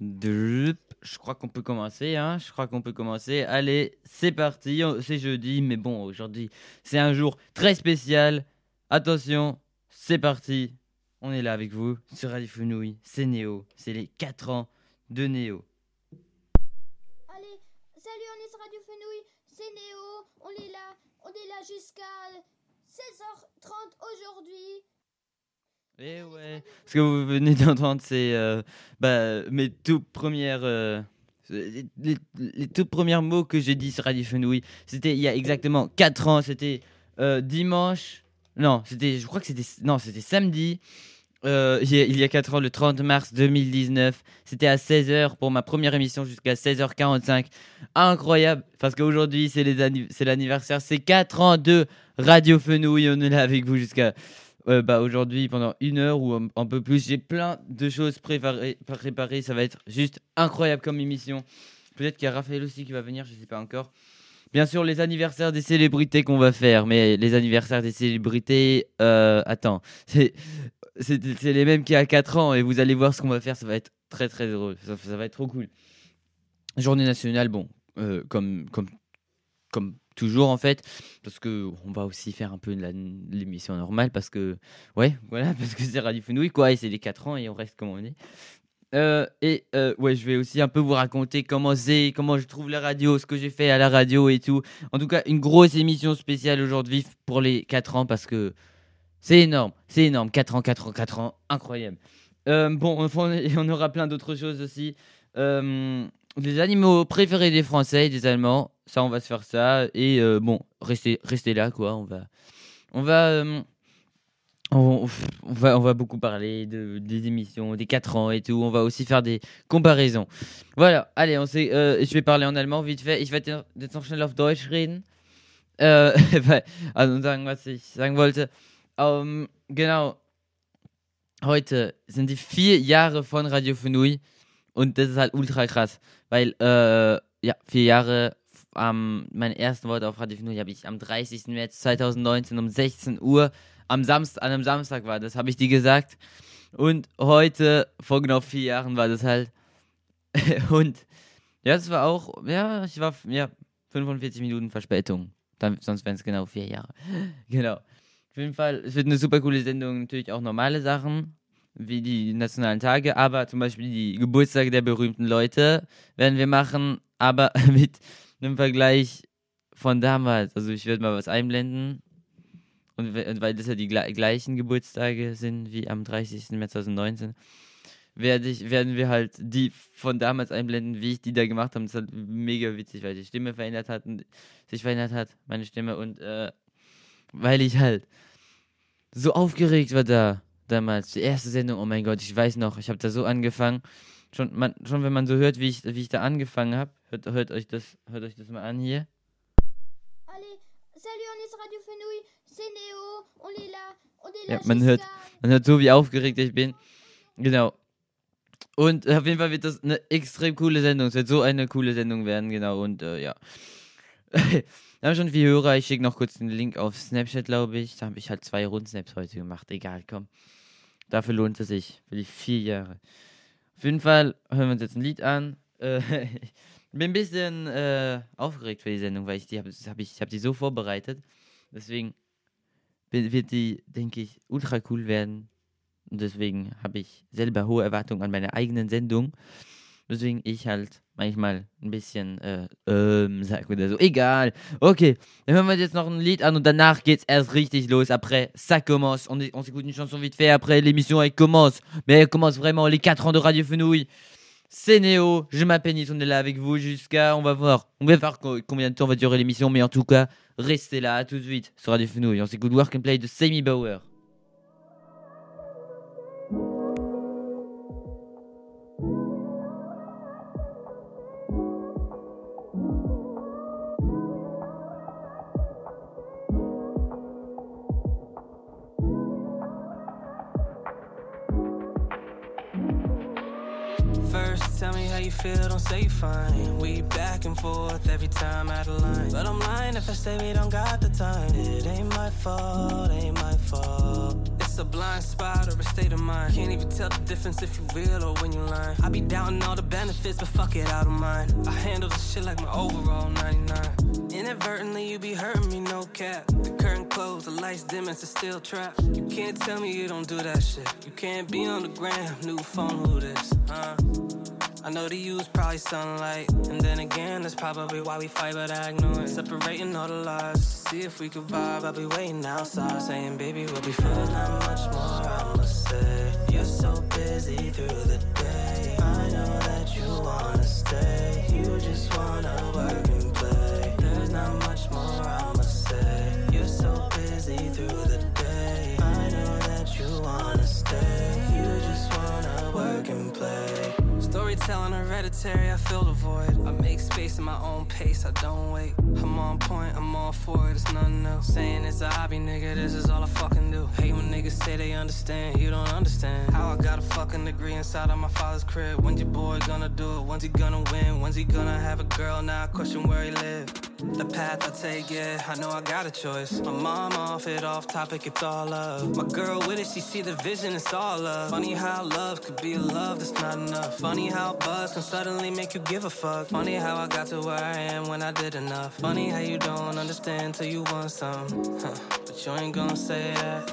Je crois qu'on peut commencer, hein. Je crois qu'on peut commencer. Allez, c'est parti. C'est jeudi, mais bon, aujourd'hui, c'est un jour très spécial. Attention, c'est parti. On est là avec vous sur Radio Fenouille. C'est Néo. C'est les 4 ans de Néo. Allez, salut, on est sur Radio Fenouille. C'est Néo. On est là. On est là jusqu'à 16h30 aujourd'hui. Eh. Ce que vous venez d'entendre, c'est euh, bah, mes toutes premières. euh, les, toutes premières mots que j'ai dit sur Radio Fenouille. C'était il y a exactement 4 ans. C'était euh, dimanche. Non, c'était. Je crois que c'était. Non, c'était samedi. il y a- il y a 4 ans, le 30 mars 2019. C'était à 16h pour ma première émission jusqu'à 16h45. Incroyable. Parce qu'aujourd'hui, c'est l'anniversaire. C'est 4 ans de Radio Fenouille. On est là avec vous jusqu'à euh, bah, aujourd'hui pendant une heure ou un, peu plus. J'ai plein de choses préparées, préparées. Ça va être juste incroyable comme émission. Peut-être qu'il y a Raphaël aussi qui va venir, je sais pas encore. Bien sûr, les anniversaires des célébrités qu'on va faire, mais les anniversaires des célébrités, euh, attends, c'est les mêmes qu'il y a 4 ans et vous allez voir ce qu'on va faire, ça va être très très drôle, ça, ça va être trop cool. Journée nationale, bon, euh, comme, comme, comme toujours en fait, parce que on va aussi faire un peu de l'émission normale, parce que, ouais, voilà, parce que c'est Radio Fenouille, quoi, et c'est les 4 ans et on reste comme on est. Euh, et euh, ouais, je vais aussi un peu vous raconter comment c'est, comment je trouve la radio, ce que j'ai fait à la radio et tout. En tout cas, une grosse émission spéciale aujourd'hui pour les 4 ans parce que c'est énorme, c'est énorme. 4 ans, 4 ans, 4 ans, incroyable. Euh, bon, on, aura plein d'autres choses aussi. Euh, les animaux préférés des Français et des Allemands, ça, on va se faire ça. Et euh, bon, restez, restez là, quoi. On va, on va, euh, on, on va, on va beaucoup parler de, des émissions, des 4 ans et tout. On va aussi faire des comparaisons. Voilà, allez, on sait, euh, je vais parler en allemand vite fait. Ich werde jetzt noch schnell auf Deutsch reden. Äh, also sagen, was ich sagen wollte. Ähm, genau. Heute sind die vier Jahre von Radio Fenui und das ist halt ultra krass, weil äh, ja vier Jahre. Am mein erstes Wort auf Radio Fenui habe ich am 30. März 2019 um 16 Uhr am Samstag an einem Samstag war das, habe ich dir gesagt. Und heute vor genau vier Jahren war das halt. und ja, das war auch ja ich war ja 45 Minuten Verspätung. Dann, sonst wären es genau vier Jahre. genau. Auf jeden Fall, es wird eine super coole Sendung. Natürlich auch normale Sachen, wie die nationalen Tage, aber zum Beispiel die Geburtstage der berühmten Leute werden wir machen, aber mit einem Vergleich von damals. Also ich werde mal was einblenden. Und und weil das ja die gle- gleichen Geburtstage sind wie am 30. März 2019, werde ich, werden wir halt die von damals einblenden, wie ich die da gemacht habe. Das ist halt mega witzig, weil die Stimme verändert hat und sich verändert hat, meine Stimme. Und äh, weil ich halt so aufgeregt war da damals. Die erste Sendung, oh mein Gott, ich weiß noch, ich habe da so angefangen. Schon, man, schon wenn man so hört, wie ich, wie ich da angefangen habe, hört, hört, euch das, hört euch das mal an hier. Allez, salut, on est Radio Fenouille. C'est Néo. On est là. On est Ja, man hört- Man hört so, wie aufgeregt ich bin. Genau. Und auf jeden Fall wird das eine extrem coole Sendung. Es wird so eine coole Sendung werden, genau. Und äh, ja. Wir haben schon viel Hörer. Ich schicke noch kurz den Link auf Snapchat, glaube ich. Da habe ich halt zwei Rundsnaps heute gemacht. Egal, komm. Dafür lohnt es sich. Für die vier Jahre. Auf jeden Fall hören wir uns jetzt ein Lied an. Äh, ich bin ein bisschen äh, aufgeregt für die Sendung, weil ich die habe hab ich, hab die so vorbereitet. Deswegen wird wird die, denke ich, ultra cool werden. Und deswegen habe ich selber hohe Erwartungen an meine eigenen Sendung. Deswegen ich halt manchmal ein bisschen, äh, ähm, sag oder so. Egal. Okay, dann hören wir jetzt noch ein Lied an und danach geht's erst richtig los. Après, ça commence. On, on s'écoute une chanson vite fait. Après, l'émission, elle commence. Mais elle commence vraiment les 4 ans de Radio Fenouille. C'est Néo. Je m'appelle Nice. On est là avec vous jusqu'à, on va voir. On va voir co- combien de temps va durer l'émission. Mais en tout cas, restez là. À tout de suite sur Radio Fenouille. On s'écoute Work and Play de Sammy Bauer. Feel, don't say fine. We back and forth every time out of line. But I'm lying if I say we don't got the time. It ain't my fault, ain't my fault. It's a blind spot or a state of mind. Can't even tell the difference if you real or when you lying. I be doubting all the benefits, but fuck it, out of mind. I handle the shit like my overall 99. Inadvertently, you be hurting me, no cap. The curtain closed, the lights dim, it's a still trap. You can't tell me you don't do that shit. You can't be on the gram, new phone, who this? Huh? I know to use probably sunlight. And then again, that's probably why we fight, but I ignore it. Separating all the lies. See if we could vibe. I'll be waiting outside, saying, baby, we'll be fine. There's not much more I must say. You're so busy through the day. I know that you wanna stay. You just wanna work and play. There's not much more I must say. You're so busy through the day. Storytelling hereditary, I fill the void. I make space in my own pace, I don't wait. I'm on point, I'm all for it, it's nothing else. Saying it's a hobby, nigga, this is all I fucking do. Hate when niggas say they understand, you don't understand. How I got a fucking degree inside of my father's crib. When's your boy gonna do it? When's he gonna win? When's he gonna have a girl? Now I question where he live. The path I take, yeah, I know I got a choice. My mom off it, off topic, it's all love. My girl with it, she see the vision, it's all love. Funny how love could be a love that's not enough. Funny how buzz and suddenly make you give a fuck. Funny how I got to where I am when I did enough. Funny how you don't understand till you want some. Huh. But you ain't gonna say that.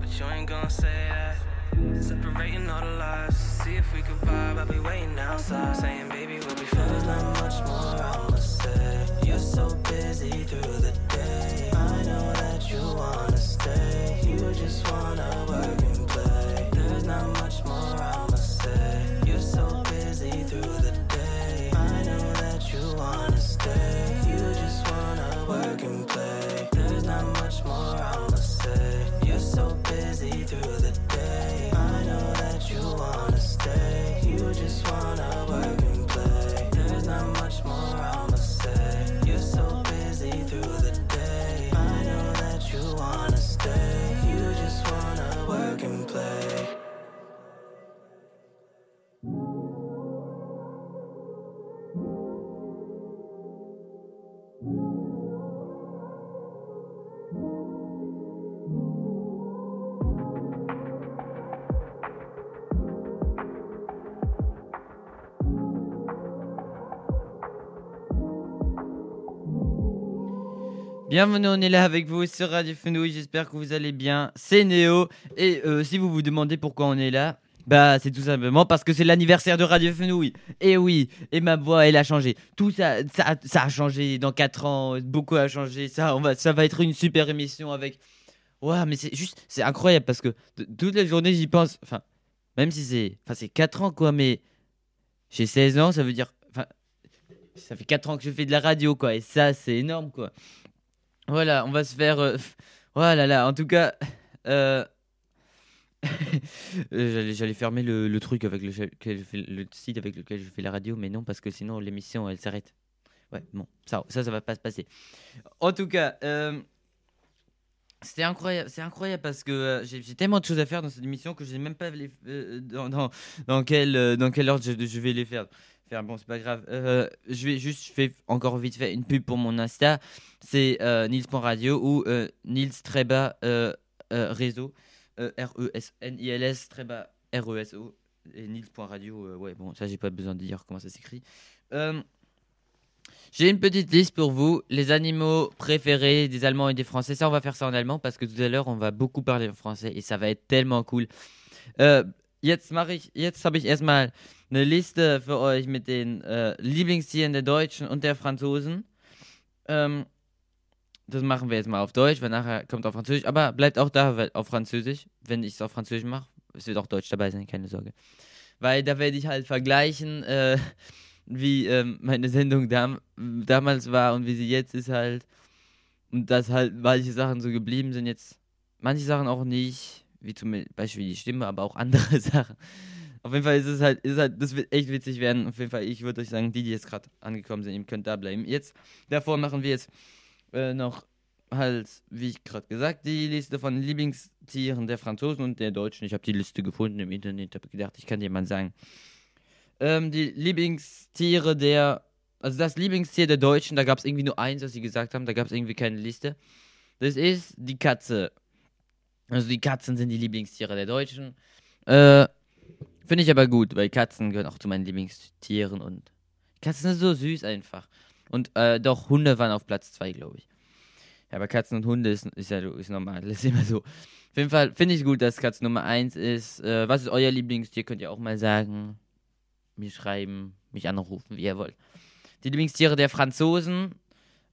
But you ain't gonna say that. Separating all the lies. See if we could vibe. I'll be waiting outside, saying, baby, we'll be fine. There's not much more I must say. You're so busy through the day. Bienvenue, on est là avec vous sur Radio Fenouille, j'espère que vous allez bien. C'est Néo, et euh, si vous vous demandez pourquoi on est là, bah c'est tout simplement parce que c'est l'anniversaire de Radio Fenouille. Et oui, et ma voix elle a changé. Tout ça, ça, a changé dans 4 ans, beaucoup a changé. Ça, on va, ça va être une super émission avec. Ouais, mais c'est juste, c'est incroyable parce que toute la journée j'y pense. Enfin, même si c'est, enfin c'est 4 ans quoi, mais j'ai 16 ans, ça veut dire, enfin, ça fait 4 ans que je fais de la radio quoi, et ça c'est énorme quoi. Voilà, on va se faire. euh, Voilà, là, en tout cas. euh, euh, J'allais fermer le, le truc avec fais le site avec lequel je fais la radio, mais non, parce que sinon l'émission elle s'arrête. Ouais, bon, ça, ça, ça va pas se passer. En tout cas, euh, c'était incroyable, c'est incroyable parce que euh, j'ai tellement de choses à faire dans cette émission que je sais même pas les- euh, dans, dans, dans, quel, euh, dans quel ordre je, vais les faire. faire. Bon, c'est pas grave. Je vais juste, fais encore vite fait une pub pour mon Insta. C'est Nils.radio ou Nils euh, euh, réseau. R-E-S-N-I-L-S Treba R-E-S-O. Et Nils.radio, ouais, bon, ça j'ai pas besoin de dire comment ça s'écrit. J'ai une petite liste pour vous, les animaux préférés des Allemands et des Français. Ça, on va faire ça en allemand parce que tout à l'heure, on va beaucoup parler français et ça va être tellement cool. Äh, jetzt mache ich, jetzt habe ich erstmal eine Liste für euch mit den äh, Lieblingstieren der Deutschen und der Franzosen. Ähm, das machen wir jetzt mal auf Deutsch, weil nachher kommt auf Französisch. Aber bleibt auch da auf Französisch, wenn ich es auf Französisch mache. Es wird auch Deutsch dabei sein, keine Sorge. Weil da werde ich halt vergleichen, äh, wie ähm, meine Sendung dam damals war und wie sie jetzt ist halt. Und dass halt manche Sachen so geblieben sind jetzt. Manche Sachen auch nicht, wie zum Beispiel die Stimme, aber auch andere Sachen. Auf jeden Fall ist es halt, ist halt, das wird echt witzig werden. Auf jeden Fall, ich würde euch sagen, die, die jetzt gerade angekommen sind, ihr könnt da bleiben. Jetzt, davor machen wir jetzt äh, noch halt, wie ich gerade gesagt, die Liste von Lieblingstieren der Franzosen und der Deutschen. Ich habe die Liste gefunden im Internet, habe gedacht, ich kann dir mal sagen. Ähm, die Lieblingstiere der, also das Lieblingstier der Deutschen, da gab es irgendwie nur eins, was sie gesagt haben, da gab es irgendwie keine Liste. Das ist die Katze. Also die Katzen sind die Lieblingstiere der Deutschen. Äh, Finde ich aber gut, weil Katzen gehören auch zu meinen Lieblingstieren und Katzen sind so süß einfach. Und äh, doch, Hunde waren auf Platz 2, glaube ich. Ja, aber Katzen und Hunde ist, ist ja ist normal. Das ist immer so. Auf jeden Fall finde ich gut, dass Katze Nummer 1 ist. Äh, was ist euer Lieblingstier? Könnt ihr auch mal sagen. Mir schreiben, mich anrufen, wie ihr wollt. Die Lieblingstiere der Franzosen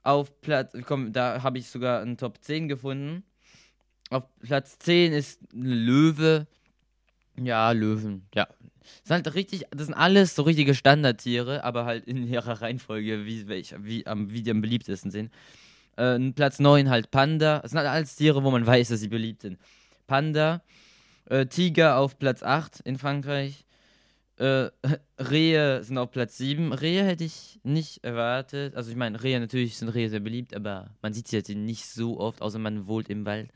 auf Platz. Komm, da habe ich sogar einen Top 10 gefunden. Auf Platz 10 ist ein Löwe. Ja, Löwen. Ja. Das sind halt richtig, das sind alles so richtige Standardtiere, aber halt in ihrer Reihenfolge, wie, welch, wie, am, wie die am beliebtesten sind. Äh, Platz 9 halt Panda. Das sind halt alles Tiere, wo man weiß, dass sie beliebt sind. Panda. Äh, Tiger auf Platz 8 in Frankreich. Äh, Rehe sind auf Platz 7. Rehe hätte ich nicht erwartet. Also ich meine, Rehe natürlich sind Rehe sehr beliebt, aber man sieht sie jetzt nicht so oft, außer man wohnt im Wald.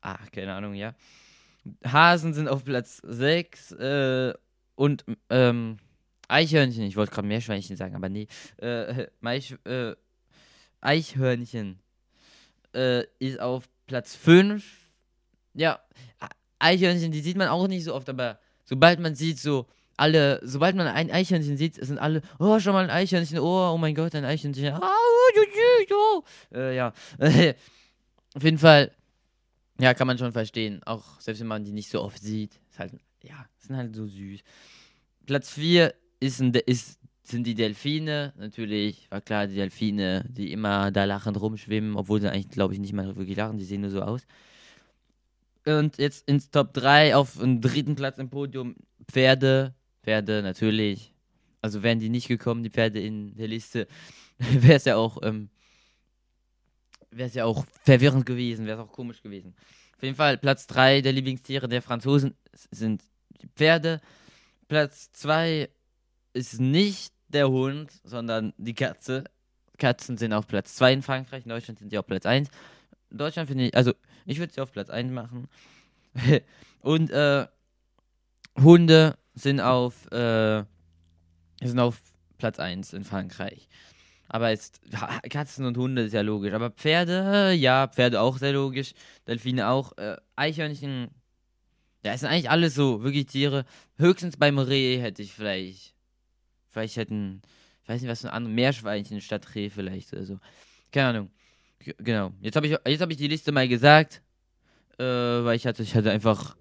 Ah, keine Ahnung, ja. Hasen sind auf Platz 6 äh, und ähm, Eichhörnchen, ich wollte gerade Meerschweinchen sagen, aber nee. Äh, Meich, äh, Eichhörnchen äh, ist auf Platz 5. Ja, Eichhörnchen, die sieht man auch nicht so oft, aber sobald man sieht, so alle, sobald man ein Eichhörnchen sieht, sind alle, oh, schon mal ein Eichhörnchen, oh, oh mein Gott, ein Eichhörnchen. Ah, oh, oh, oh. Äh, ja, auf jeden Fall ja, kann man schon verstehen. Auch selbst wenn man die nicht so oft sieht. Ist halt, ja, sind halt so süß. Platz 4 ist, ist, sind die Delfine. Natürlich, war klar, die Delfine, die immer da lachend rumschwimmen, obwohl sie eigentlich, glaube ich, nicht mal wirklich lachen, die sehen nur so aus. Und jetzt ins Top 3 auf dem dritten Platz im Podium Pferde. Pferde, natürlich. Also wären die nicht gekommen, die Pferde in der Liste, wäre es ja auch ähm, wäre es ja auch verwirrend gewesen, wäre es auch komisch gewesen. Auf jeden Fall, Platz 3 der Lieblingstiere der Franzosen sind die Pferde. Platz 2 ist nicht der Hund, sondern die Katze. Katzen sind auf Platz 2 in Frankreich, in Deutschland sind sie auf Platz 1. In Deutschland finde ich, also ich würde sie auf Platz 1 machen. Und äh, Hunde sind auf, äh, sind auf Platz 1 in Frankreich. Aber jetzt Katzen und Hunde ist ja logisch. Aber Pferde, ja, Pferde auch sehr logisch. Delfine auch. Äh, Eichhörnchen, ja, es sind eigentlich alles so, wirklich Tiere. Höchstens beim Reh hätte ich vielleicht. Vielleicht hätten, ich weiß nicht, was für ein anderes Meerschweinchen statt Reh vielleicht oder so. Keine Ahnung. Genau. Jetzt habe ich, hab ich die Liste mal gesagt. Äh, weil ich hatte, ich hatte einfach.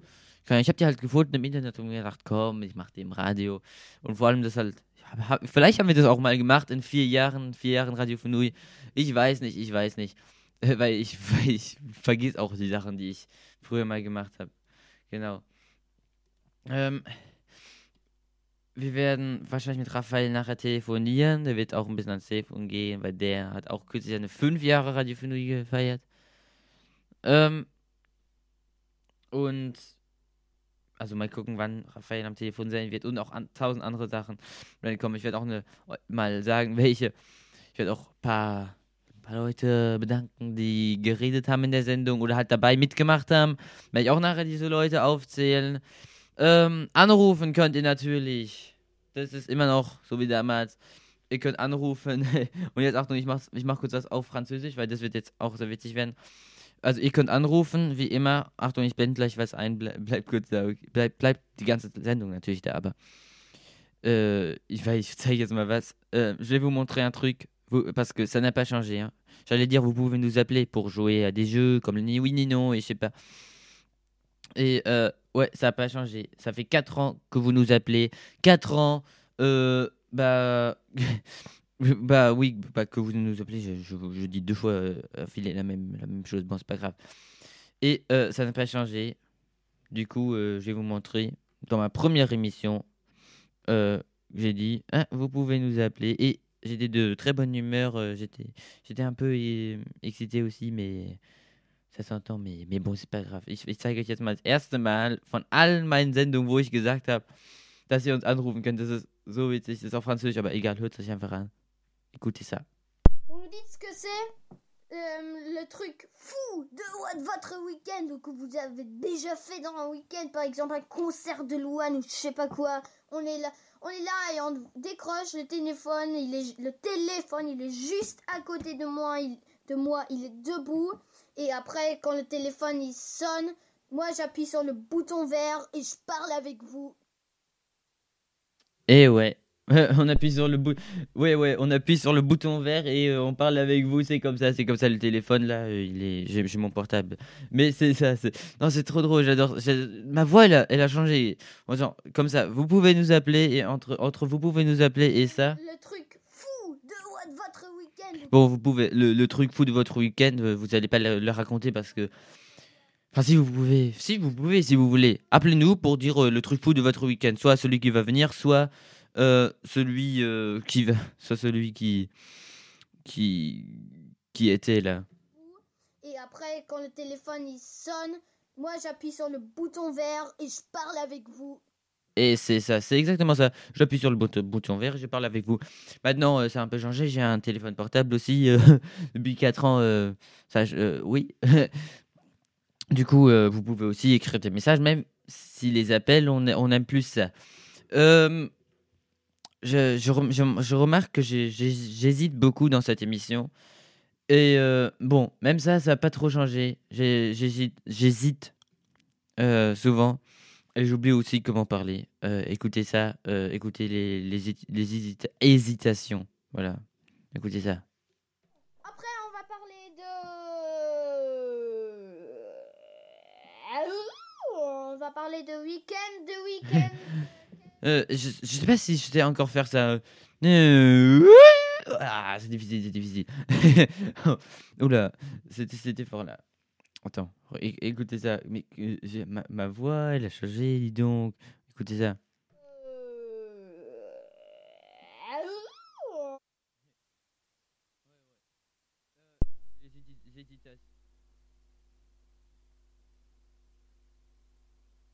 Ich habe die halt gefunden im Internet und mir gedacht, komm, ich mache die im Radio. Und vor allem das halt hab, vielleicht haben wir das auch mal gemacht in vier Jahren, vier Jahren Radio Fenui. Ich weiß nicht, ich weiß nicht. Weil ich, weil ich vergiss auch die Sachen, die ich früher mal gemacht habe. Genau. Ähm, wir werden wahrscheinlich mit Raphael nachher telefonieren. Der wird auch ein bisschen ans Telefon gehen, weil der hat auch kürzlich eine fünf Jahre Radio Fenui gefeiert. Ähm, und also mal gucken, wann Raphael am Telefon sein wird und auch an, tausend andere Sachen werden kommen. Ich werde auch eine, mal sagen, welche. Ich werde auch ein paar, paar Leute bedanken, die geredet haben in der Sendung oder halt dabei mitgemacht haben. Werde ich auch nachher diese Leute aufzählen. Ähm, anrufen könnt ihr natürlich. Das ist immer noch so wie damals. Ihr könnt anrufen. und jetzt Achtung, ich mache ich mach kurz was auf Französisch, weil das wird jetzt auch sehr witzig werden. Also ihr könnt anrufen, wie immer. Achtung, ich blende gleich was ein. Bleib, bleib kurz da. Bleib, bleib die ganze Sendung natürlich da, aber euh, ich, ich zeige jetzt mal was. Euh, je vais vous montrer un truc, vous, parce que ça n'a pas changé. Hein. J'allais dire, vous pouvez nous appeler pour jouer à des jeux comme le Ni oui ni non et je sais pas. Et euh, ouais, ça n'a pas changé. Ça fait 4 ans que vous nous appelez. 4 ans. Euh, bah, Bah oui, que vous nous appelez, je, dis deux fois euh, la même, chose, bon c'est pas grave. Et euh, ça n'a pas changé. Du coup, euh, je vais vous montrer. Dans ma première émission, j'ai dit, ah, vous pouvez nous appeler. Et j'étais de très bonne humeur, j'étais, un peu excité aussi, mais ça s'entend, mais, bon, c'est pas grave. Ich, ich zeige euch jetzt mal das erste Mal von allen meinen Sendungen, wo ich gesagt habe, dass ihr uns anrufen könnt. Das ist so witzig, das ist auf Französisch, aber egal, hört es einfach an. Écoutez ça. Vous nous dites ce que c'est euh, le truc fou de, votre week-end ou que vous avez déjà fait dans un week-end, par exemple un concert de Louane ou je sais pas quoi. On est là, on est là et on décroche le téléphone. Il est, le téléphone, il est juste à côté de moi. Il, de moi, il est debout. Et après, quand le téléphone il sonne, moi j'appuie sur le bouton vert et je parle avec vous. Et ouais. on appuie sur le bouton. Ouais, ouais, on appuie sur le bouton vert et euh, on parle avec vous. C'est comme ça, c'est comme ça. Le téléphone là, euh, il est. J'ai j'ai mon portable. Mais c'est ça. c'est- Non, c'est trop drôle. J'adore. j'ai- Ma voix, elle a, elle a changé. Genre, comme ça, vous pouvez nous appeler et entre entre vous pouvez nous appeler et ça. Le truc fou de votre week-end. Bon, vous pouvez. Le, le truc fou de votre week-end, euh, vous allez pas le, le raconter parce que. Enfin, si vous pouvez, si vous pouvez, si vous voulez, appelez-nous pour dire le truc fou de votre week-end, soit celui qui va venir, soit celui euh, qui va, soit celui qui, qui, qui était là. Et après, quand le téléphone il sonne, moi j'appuie sur le bouton vert et je parle avec vous. Et c'est ça, c'est exactement ça. J'appuie sur le bouton, bouton vert, et je parle avec vous. Maintenant, euh, c'est un peu changé. J'ai un téléphone portable aussi euh, depuis 4 ans. euh, ça, euh, oui. du coup, euh, vous pouvez aussi écrire des messages, même si les appels, on, a- on aime plus ça. Je, je je- je remarque que j'hésite beaucoup dans cette émission. Et euh, bon, même ça, ça n'a pas trop changé. J'hésite euh, souvent. Et j'oublie aussi comment parler. Euh, écoutez ça, euh, écoutez les, les, les hésita- hésitations. Voilà, écoutez ça. Après, on va parler de. On va parler de week-end, de week-end. Euh, je, sais pas si je sais encore faire ça. Euh, Ah, c'est difficile, c'est difficile. Oula, c'était fort là. Attends, écoutez ça. Mais euh, ma, ma voix, elle a changé, dis donc. Écoutez ça.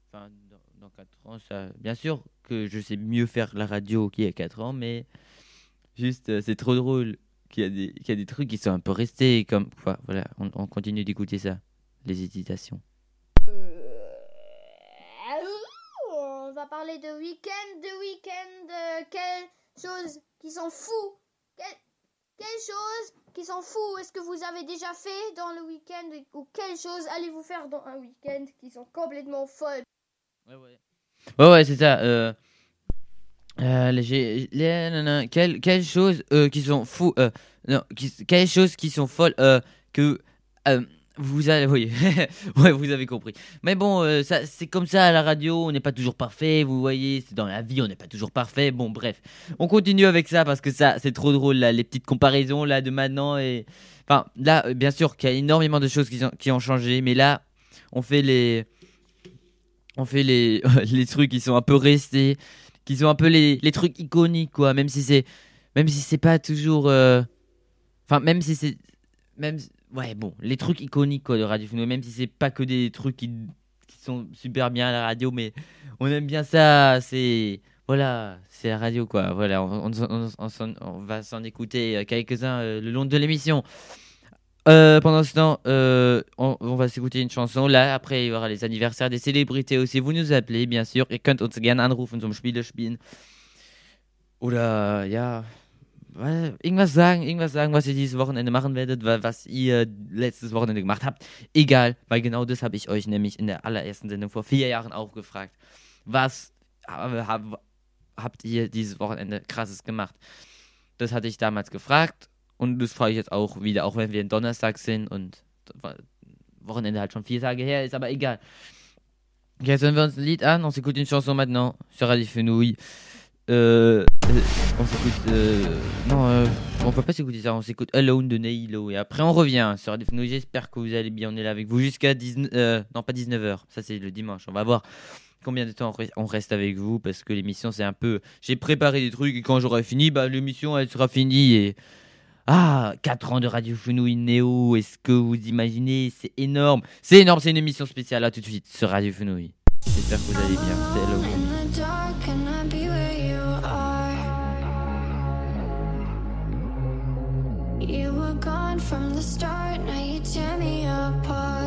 Enfin, dans, dans 4 ans, ça. Bien sûr que je sais mieux faire la radio qu'il y a 4 ans, mais juste, euh, c'est trop drôle qu'il y, a des- trucs qui sont un peu restés comme. Enfin, voilà, on, on continue d'écouter ça. Les hésitations. On va parler de week-end, de week-end, euh, quelles choses qui sont fous. Quelles, quelles choses qui sont fous est-ce que vous avez déjà fait dans le week-end ou quelles choses allez-vous faire dans un week-end qui sont complètement folles? Ouais, ouais. C'est ça. Euh, euh, les- les- quelles, choses euh, qui sont fous. Euh, non, quelles choses qui sont folles que. vous avez, oui, ouais, vous avez compris. Mais bon, c'est comme ça à la radio, on n'est pas toujours parfait, vous voyez, c'est dans la vie, on n'est pas toujours parfait. Bon, bref, on continue avec ça parce que ça, c'est trop drôle, les petites comparaisons là de maintenant et, enfin, là, bien sûr qu'il y a énormément de choses qui, ont- qui ont changé, mais là, on fait les, on fait les, les trucs qui sont un peu restés, qui sont un peu les, les trucs iconiques, quoi. Même si c'est, si pas toujours, euh, enfin, même si c'est, même, ouais, bon, les trucs iconiques, quoi, de Radio Phono, même si c'est pas que des trucs qui, sont super bien à la radio, mais on aime bien ça, c'est, voilà, c'est la radio, quoi. Voilà, on va s'en écouter euh, quelques-uns euh, le long de l'émission. Euh, pendant ce temps, euh, on, on va s'écouter une chanson. Là, après, il y aura les anniversaires des célébrités aussi. Vous nous appelez, bien sûr. Ihr könnt uns gerne anrufen zum Spiele spielen. Oder, ja, wa- irgendwas sagen, irgendwas sagen, was ihr dieses Wochenende machen werdet, wa- was ihr letztes Wochenende gemacht habt. Egal, weil genau das habe ich euch nämlich in der allerersten Sendung vor vier Jahren auch gefragt. Was hab, habt ihr dieses Wochenende krasses gemacht? Das hatte ich damals gefragt und das frage ich jetzt auch wieder, auch wenn wir in Donnerstag sind und Wochenende halt schon vier Tage her ist, aber egal. Jetzt hören wir uns ein Lied an, on s'écoute une chanson maintenant sur Radio Fenouille. Euh, euh, on s'écoute. euh, non, euh, on peut pas s'écouter ça, on s'écoute Alone de Neilo. Et après, on revient sur Radio Fenouille. J'espère que vous allez bien. On est là avec vous jusqu'à 19. euh, non, pas 19h. Ça, c'est le dimanche. On va voir combien de temps on reste avec vous parce que l'émission, c'est un peu. J'ai préparé des trucs et quand j'aurai fini, bah, l'émission, elle sera finie. Et. Ah, 4 ans de Radio Fenouille Néo. Est-ce que vous imaginez? C'est énorme. C'est énorme. C'est une émission spéciale. là tout de suite sur Radio Fenouille. J'espère que vous allez bien. C'est? You were gone from the start, now you tear me apart.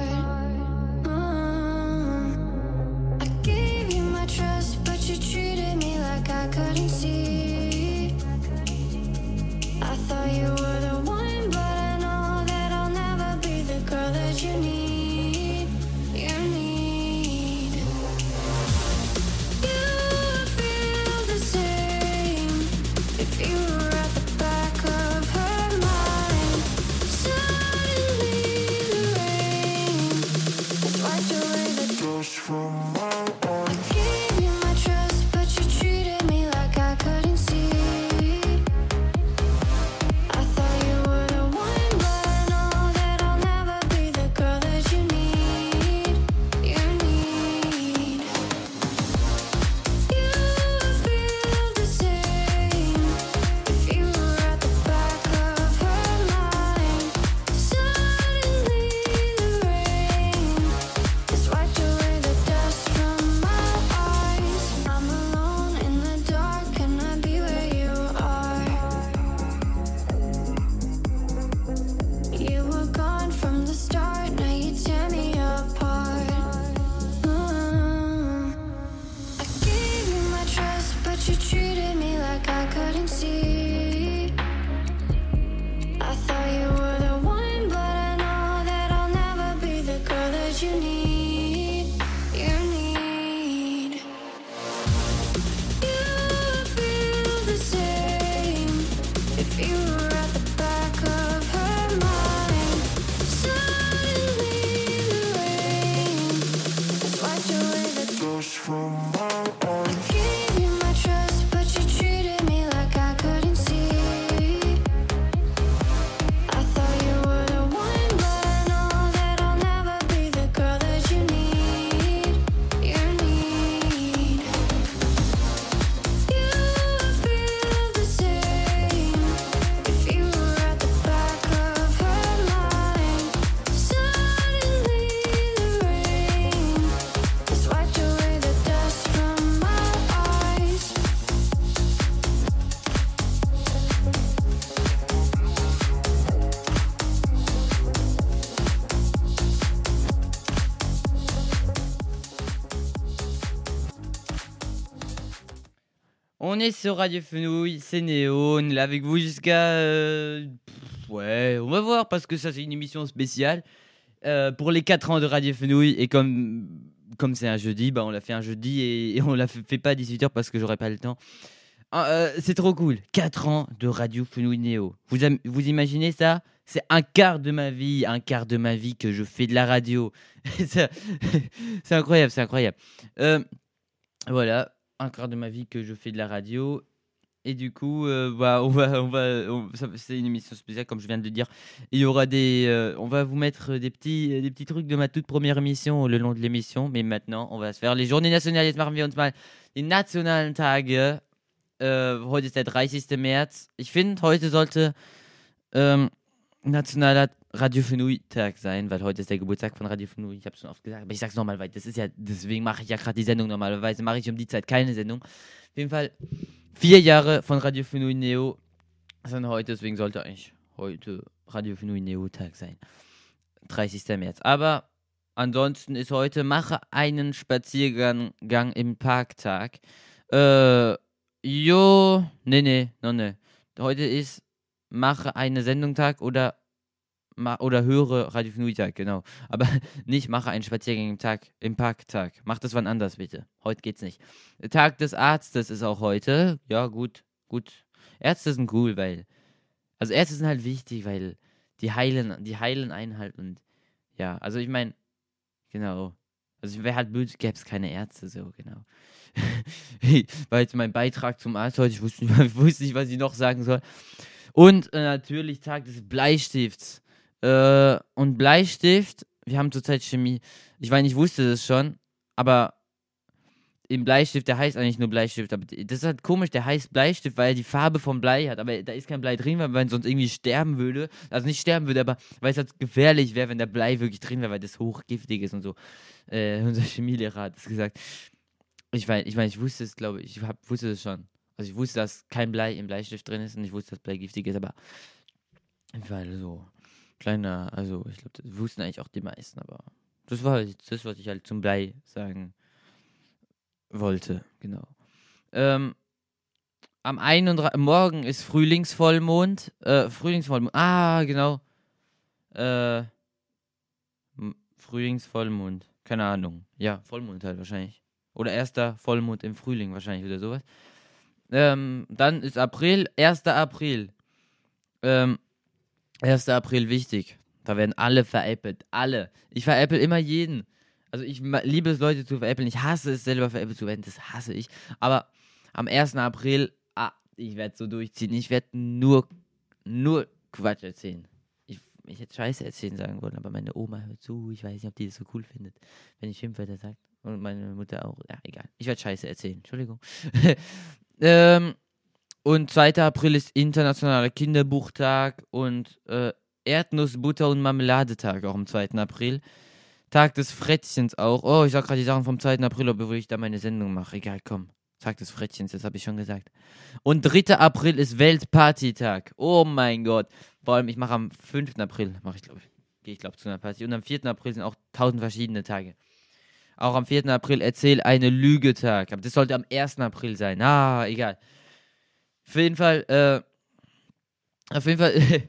Sur Radio Fenouil, c'est Néo, on est là avec vous jusqu'à... euh, ouais, on va voir parce que ça c'est une émission spéciale euh, pour les 4 ans de Radio Fenouil et comme comme c'est un jeudi, bah on l'a fait un jeudi et, et on l'a fait, pas à 18h parce que j'aurais pas le temps. Ah, euh, c'est trop cool, 4 ans de Radio Fenouil Néo. Vous, vous imaginez ça? C'est un quart de ma vie, un quart de ma vie que je fais de la radio. C'est incroyable, c'est incroyable. Voilà, un quart de ma vie que je fais de la radio. Et du coup, euh, bah, on va, on va, c'est une émission spéciale, comme je viens de le dire. Il y aura des, euh, on va vous mettre des petits, des petits trucs de ma toute première émission le long de l'émission. Mais maintenant, on va se faire les Journées nationales. Die nationalen Tage. Äh, heute ist der 30. März. Ich finde, heute sollte ähm, nationaler Radio Fenui Tag sein, weil heute ist der Geburtstag von Radio Fenui. Ich habe es schon oft gesagt, aber ich sag's nochmal, weil das ist ja, deswegen mache ich ja gerade die Sendung. Normalerweise mache ich um die Zeit keine Sendung. Auf jeden Fall vier Jahre von Radio Fenui Neo sind heute, deswegen sollte eigentlich heute Radio Fenui Neo Tag sein. 30. März. Aber ansonsten ist heute Mache einen Spaziergang Gang im Parktag. Äh, jo, nee, nee, no, nee. Heute ist Mache eine Sendung Tag oder oder höre Radio Fenui Tag, genau. Aber nicht mache einen Spaziergang im Tag, im Parktag. Mach das wann anders, bitte. Heute geht's nicht. Tag des Arztes ist auch heute. Ja, gut, gut. Ärzte sind cool, weil. Also Ärzte sind halt wichtig, weil die heilen, die heilen einen halt und ja, also ich meine, genau. Also wäre halt blöd, gäbe es keine Ärzte, so, genau. War jetzt mein Beitrag zum Arzt heute, ich wusste nicht, ich wusste nicht was ich noch sagen soll. Und äh, natürlich Tag des Bleistifts. Äh, und Bleistift, wir haben zurzeit Chemie. Ich meine, ich wusste das schon, aber im Bleistift, der heißt eigentlich nur Bleistift. Aber das ist halt komisch, der heißt Bleistift, weil er die Farbe vom Blei hat. Aber da ist kein Blei drin, weil man sonst irgendwie sterben würde. Also nicht sterben würde, aber weil es halt gefährlich wäre, wenn der Blei wirklich drin wäre, weil das hochgiftig ist und so. Äh, unser Chemielehrer hat es gesagt. Ich meine, ich, mein, ich wusste es, glaube ich, ich hab, wusste es schon. Also ich wusste, dass kein Blei im Bleistift drin ist und ich wusste, dass Blei giftig ist, aber weil so kleiner, also ich glaube, das wussten eigentlich auch die meisten, aber das war das, was ich halt zum Blei sagen wollte, genau. Ähm, am 31. Morgen ist Frühlingsvollmond. Äh, Frühlingsvollmond. Ah, genau. Äh, Frühlingsvollmond. Keine Ahnung. Ja, Vollmond halt wahrscheinlich. Oder erster Vollmond im Frühling wahrscheinlich oder sowas. Ähm, dann ist April, 1. April. Ähm, 1. April wichtig. Da werden alle veräppelt. Alle. Ich veräppel immer jeden. Also ich liebe es, Leute zu veräppeln. Ich hasse es, selber veräppelt zu werden. Das hasse ich. Aber am 1. April, ah, ich werde so durchziehen. Ich werde nur, nur Quatsch erzählen. Ich, ich hätte Scheiße erzählen sagen wollen, aber meine Oma hört zu. Ich weiß nicht, ob die das so cool findet, wenn ich Schimpfwörter sage. Und meine Mutter auch. Ja, egal. Ich werde Scheiße erzählen. Entschuldigung. ähm, und 2. April ist internationaler Kinderbuchtag und äh, Erdnuss, Butter und Marmeladetag auch am 2. April. Tag des Frettchens auch. Oh, ich sag gerade die Sachen vom 2. April, obwohl ich da meine Sendung mache. Egal, komm. Tag des Frettchens, das habe ich schon gesagt. Und 3. April ist Weltpartytag. Oh mein Gott. Vor allem, ich mache am 5. April, mache ich glaube ich, gehe ich glaube zu einer Party. Und am 4. April sind auch tausend verschiedene Tage. Auch am 4. April erzähl eine Lüge-Tag. Aber das sollte am 1. April sein. Ah, egal. Auf jeden Fall, äh, auf jeden Fall,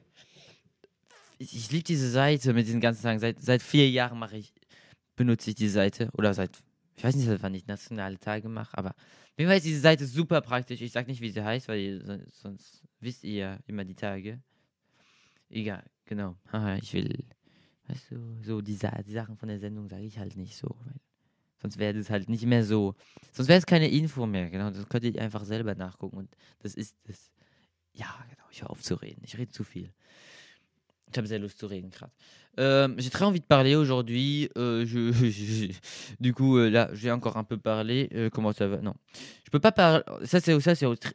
ich, ich liebe diese Seite mit diesen ganzen Tagen. Seit, seit vier Jahren mache ich, benutze ich diese Seite. Oder seit, ich weiß nicht, wann ich nationale Tage mache, aber auf jeden Fall ist diese Seite super praktisch. Ich sag nicht, wie sie heißt, weil ihr, son- sonst wisst ihr ja immer die Tage. Egal, genau. Haha, ich will, weißt du, so die, die Sachen von der Sendung sage ich halt nicht so, weil sonst wäre das halt nicht so. Sonst wäre Info mehr, genau. Das könnt ihr einfach selber nachgucken und das ist das. Ja, genau, ich höre auf zu reden. Ich rede zu viel. Euh, j'ai très envie de parler aujourd'hui. Euh, du coup, euh, là, j'ai encore un peu parlé. Euh, comment ça va Non, je peux pas parler. Ça, c'est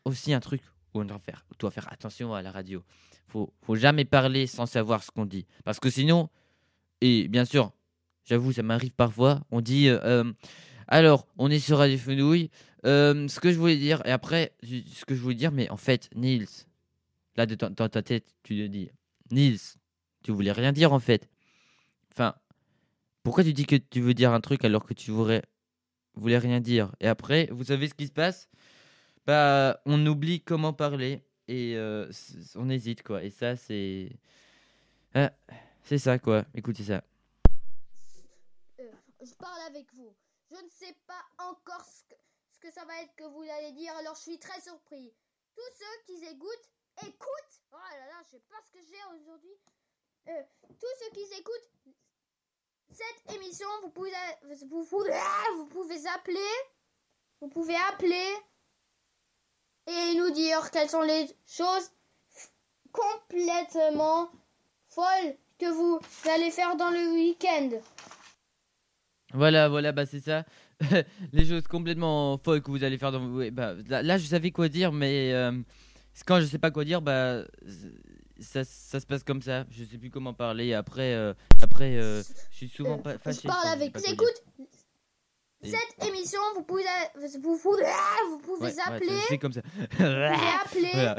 aussi un truc où on doit faire attention à la radio. Faut, faut jamais parler sans savoir ce qu'on dit, parce que sinon, et bien sûr, j'avoue, ça m'arrive parfois. On dit, euh, euh, alors, on est sur Radio Fenouille. Euh, ce que je voulais dire, et après, ce que je voulais dire, mais en fait, Nils, là, dans ta tête, tu te dis, Nils, tu voulais rien dire en fait. Enfin, pourquoi tu dis que tu veux dire un truc alors que tu voulais, voulais rien dire? Et après, vous savez ce qui se passe? Bah, on oublie comment parler et on hésite quoi. Et ça, c'est. Ah, c'est ça quoi. Écoutez ça. Je parle avec vous. Je ne sais pas encore ce que, ce que ça va être que vous allez dire, alors je suis très surpris. Tous ceux qui écoutent, écoutent Oh là là, je sais pas ce que j'ai aujourd'hui. Euh, tous ceux qui écoutent cette émission, vous pouvez, vous, pouvez, vous pouvez appeler, vous pouvez appeler et nous dire quelles sont les choses complètement folles que vous allez faire dans le week-end. Voilà, voilà, bah c'est ça. Les choses complètement folles que vous allez faire dans. ouais, bah, là, là, je savais quoi dire, mais euh, quand je sais pas quoi dire, bah ça, ça se passe comme ça. Je sais plus comment parler. Après, euh, après, euh, je suis souvent pas fâché. je parle avec. dire. Écoute, Et- cette émission, vous pouvez, vous, vous, vous pouvez Ouais, ouais, appeler, c'est- c'est comme ça. vous appeler voilà.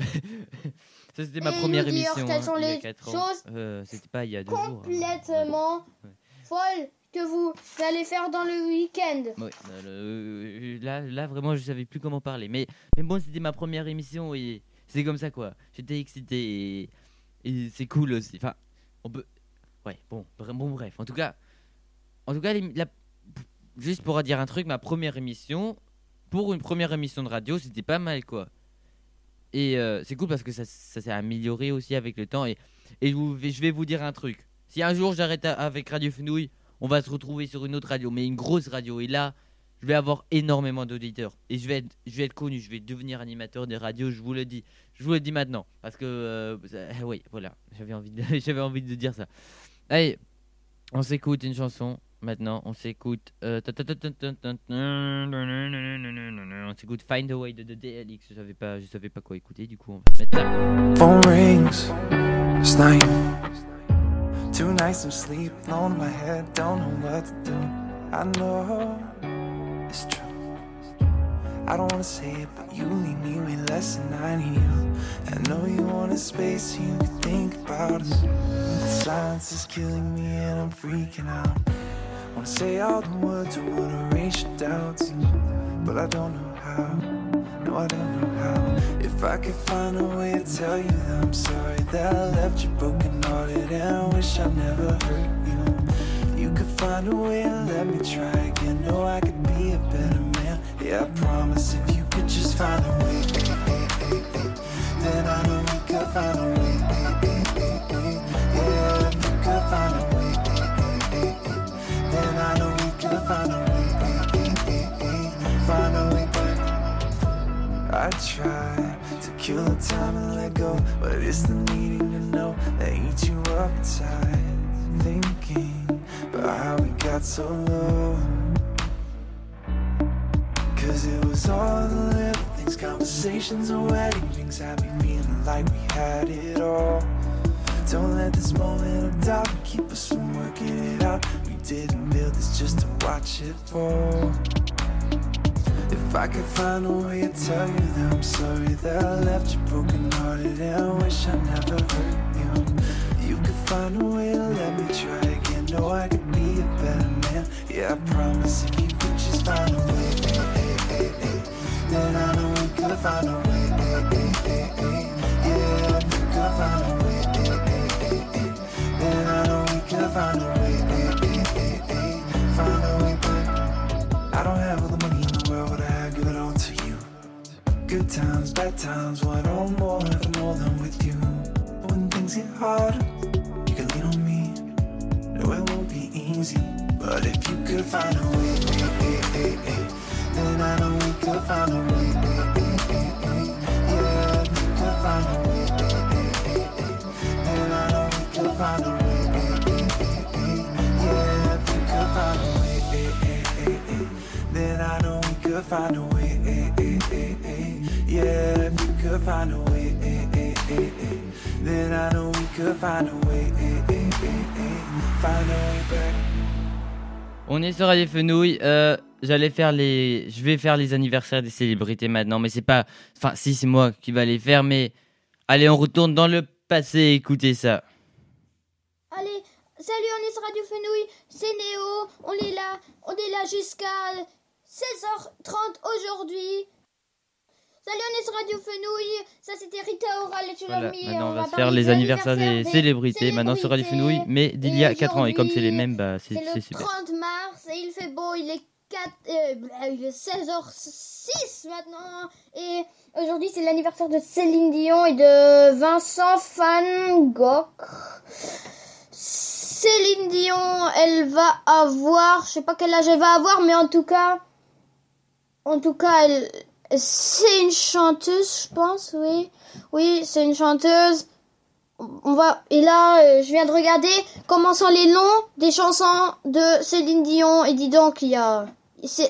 ça c'était ma première nous dire émission. quelles hein, sont les choses c'était pas il y a deux jours. hein. complètement Ouais. folles que vous allez faire dans le week-end. Ouais, euh, le- là, là, vraiment, je savais plus comment parler. Mais, mais bon, c'était ma première émission et c'est comme ça, quoi. J'étais excité et, c'est cool aussi. Enfin, on peut. Ouais, bon, bon, bref. En tout cas, en tout cas, juste pour dire un truc, ma première émission, pour une première émission de radio, c'était pas mal, quoi. Et euh, c'est cool parce que ça, ça s'est amélioré aussi avec le temps. Et, et je, vous- je vais vous dire un truc. Si un jour j'arrête avec Radio Fenouille, on va se retrouver sur une autre radio, mais une grosse radio. Et là, je vais avoir énormément d'auditeurs. Et je vais, être, je vais être connu, je vais devenir animateur des radios, je vous le dis. Je vous le dis maintenant. Parce que, euh, ça- oui, voilà, j'avais envie, de, j'avais envie de dire ça. Allez, on s'écoute une chanson. Maintenant, on s'écoute. On s'écoute Find a Way de, de DLX. Je savais pas, je savais pas quoi écouter, du coup, on va se mettre ça. Two nights of sleep, alone in my head, don't know what to do. I know it's true. I don't wanna say it, but you need me way less than I need you. I know you want a space so you can think about us. The silence is killing me and I'm freaking out. Wanna say all the words, I wanna erase your doubts, but I don't know how. No, I don't know how. If I could find a way to tell you that I'm sorry that I left you broken hearted and I wish I never hurt you. You could find a way to let me try again. Know I could be a better man. Yeah, I promise if you could just find a way. Then I know we could find a way. Yeah, if you could find a way. Then I know we could find a way back. I try to kill the time and let go, but it's the needing to know that eats you up inside. Thinking about how we got so low. Cause it was all the little things, conversations and wedding rings had me feeling like we had it all. Don't let this moment of doubt keep us from working it out. We didn't build this just to watch it fall. If I could find a way to tell you that I'm sorry that I left you broken hearted and I wish I never hurt you. You could find a way to let me try again. Know I could be a better man. Yeah, I promise if you could just find a way, eh, eh, eh, eh, then I know we could find a way. eh, eh, eh, eh. Yeah, you could find a way, eh, eh, eh, eh, then I know we could find a way. Good times, bad times, one or more, never more than with you. But when things get harder, you can lean on me. No, it won't be easy, but if you could find a way, eh, eh, eh, eh, then I know we could find a way. eh, eh, eh, eh. Yeah, you could find a way, eh, eh, eh, eh, then I know we could find a way. Yeah, you could find a way, then I know we could find a way. Could find a way, then I know we could find a way. Find a way back. On est sur Radio Fenouil. Euh, J'allais faire les, je vais faire les anniversaires des célébrités maintenant, mais c'est pas, enfin si c'est moi qui va les faire, mais allez on retourne dans le passé, écoutez ça. Allez, salut, on est sur Radio Fenouil, c'est Néo, on est là, on est là jusqu'à 16h30 aujourd'hui. Salut, on est sur Radio Fenouil, ça c'était Rita Ora, les Voilà, maintenant on va faire les anniversaires des célébrités. Maintenant sur Radio Fenouil, mais d'il y a 4 ans et comme c'est les mêmes, bah c'est C'est c'est le super. 30 mars et il fait beau, il est 4, euh, bah, il est 16h06 maintenant et aujourd'hui c'est l'anniversaire de Céline Dion et de Vincent Van Gogh. Céline Dion, elle va avoir, je sais pas quel âge elle va avoir, mais en tout cas, en tout cas, elle, c'est une chanteuse, je pense, oui, oui, c'est une chanteuse. On va et là, euh, je viens de regarder comment sont les noms des chansons de Céline Dion et dis donc il y a,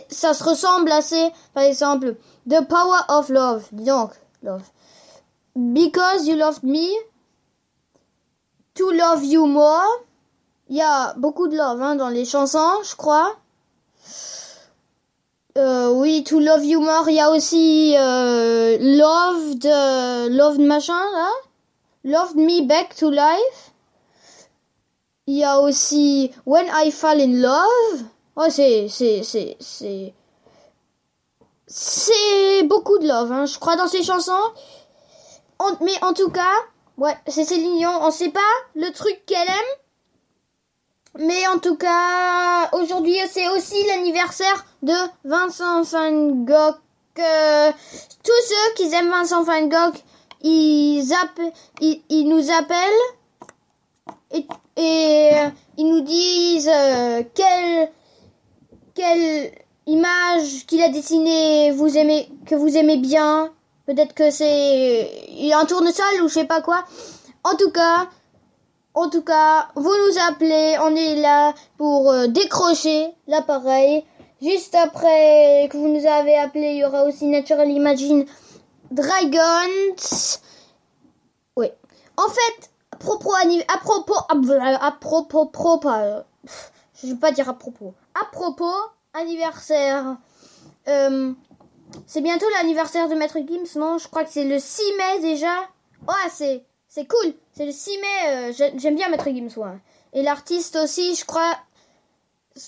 ça se ressemble assez. Par exemple, The Power of Love, dis donc, love. Because You Loved Me, To Love You More. Il y a beaucoup de love hein, dans les chansons, je crois. Euh, oui, To Love You More. Il y a aussi euh, Love de Love machin là. Loved Me Back to Life. Il y a aussi When I Fall in Love. Oh, c'est, c'est, c'est, c'est, c'est beaucoup de love, hein, je crois, dans ces chansons. Mais en tout cas, ouais, c'est Céline Dion. On sait pas le truc qu'elle aime. Mais en tout cas, aujourd'hui, c'est aussi l'anniversaire de Vincent Van Gogh. Euh, tous ceux qui aiment Vincent Van Gogh, ils, ils, ils nous appellent et, et euh, ils nous disent euh, quelle, quelle image qu'il a dessinée vous aimez, que vous aimez bien. Peut-être que c'est un tournesol ou je sais pas quoi. En tout cas, en tout cas, vous nous appelez, on est là pour euh, décrocher l'appareil. Juste après que vous nous avez appelé, il y aura aussi Natural Imagine Dragons. Oui. En fait, à propos, à propos, à propos, euh, je vais pas dire à propos. À propos, anniversaire. Euh, c'est bientôt l'anniversaire de Maître Gims, non? Je crois que c'est le 6 mai déjà. Ouais, c'est, c'est cool. C'est le 6 mai. euh, j'ai- j'aime bien Maître Gims. Et l'artiste aussi, je crois.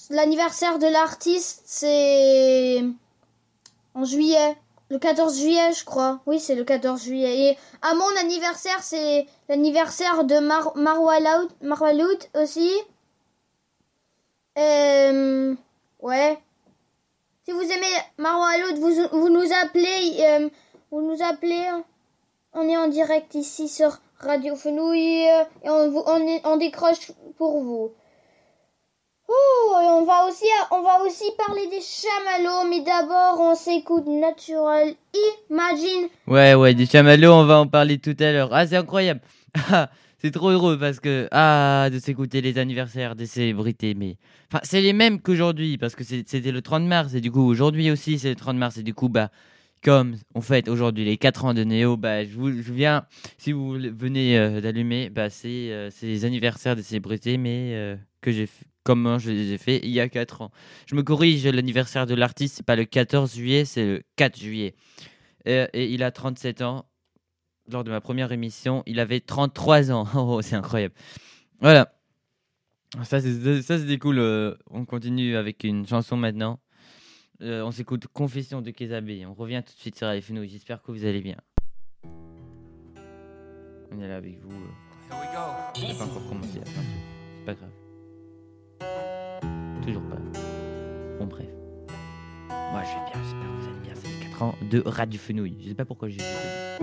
L'anniversaire de l'artiste, c'est en juillet. Le 14 juillet, je crois. Oui, c'est le 14 juillet. Et à mon anniversaire, c'est l'anniversaire de Mar Marwa aussi. Euh, ouais. Si vous aimez Marwa Loud, vous, nous appelez. euh, vous nous appelez. On est en direct ici sur Radio Fenouil. euh, Et on, vous- on, on décroche pour vous. Oh, et on va aussi, on va aussi parler des chamallows, mais d'abord on s'écoute Natural Imagine. Ouais, ouais, des chamallows, on va en parler tout à l'heure. Ah, c'est incroyable. Ah, c'est trop heureux parce que, ah, de s'écouter les anniversaires des célébrités, mais. Enfin, c'est les mêmes qu'aujourd'hui parce que c'était le 30 mars et du coup, aujourd'hui aussi, c'est le 30 mars et du coup, bah, comme on fête aujourd'hui les 4 ans de Néo, bah, je vous je viens, si vous venez euh, d'allumer, bah, c'est euh, les anniversaires des célébrités, mais euh, que j'ai. Comment je les ai fait il y a 4 ans. Je me corrige, l'anniversaire de l'artiste, c'est pas le 14 juillet, c'est le 4 juillet. Euh, et il a 37 ans. Lors de ma première émission, il avait 33 ans. Oh, c'est incroyable. Voilà. Ça, c'est- cool. euh, on continue avec une chanson maintenant. Euh, on s'écoute Confession de Kézabé. On revient tout de suite sur AFNO. J'espère que vous allez bien. On est là avec vous. euh. Here we go. J'ai pas encore commencé fin. C'est pas grave. Toujours pas. Bon, bref. Moi, je vais bien. J'espère que vous allez bien. C'est les 4 ans de Radio Fenouille. Je sais pas pourquoi j'ai fait ça.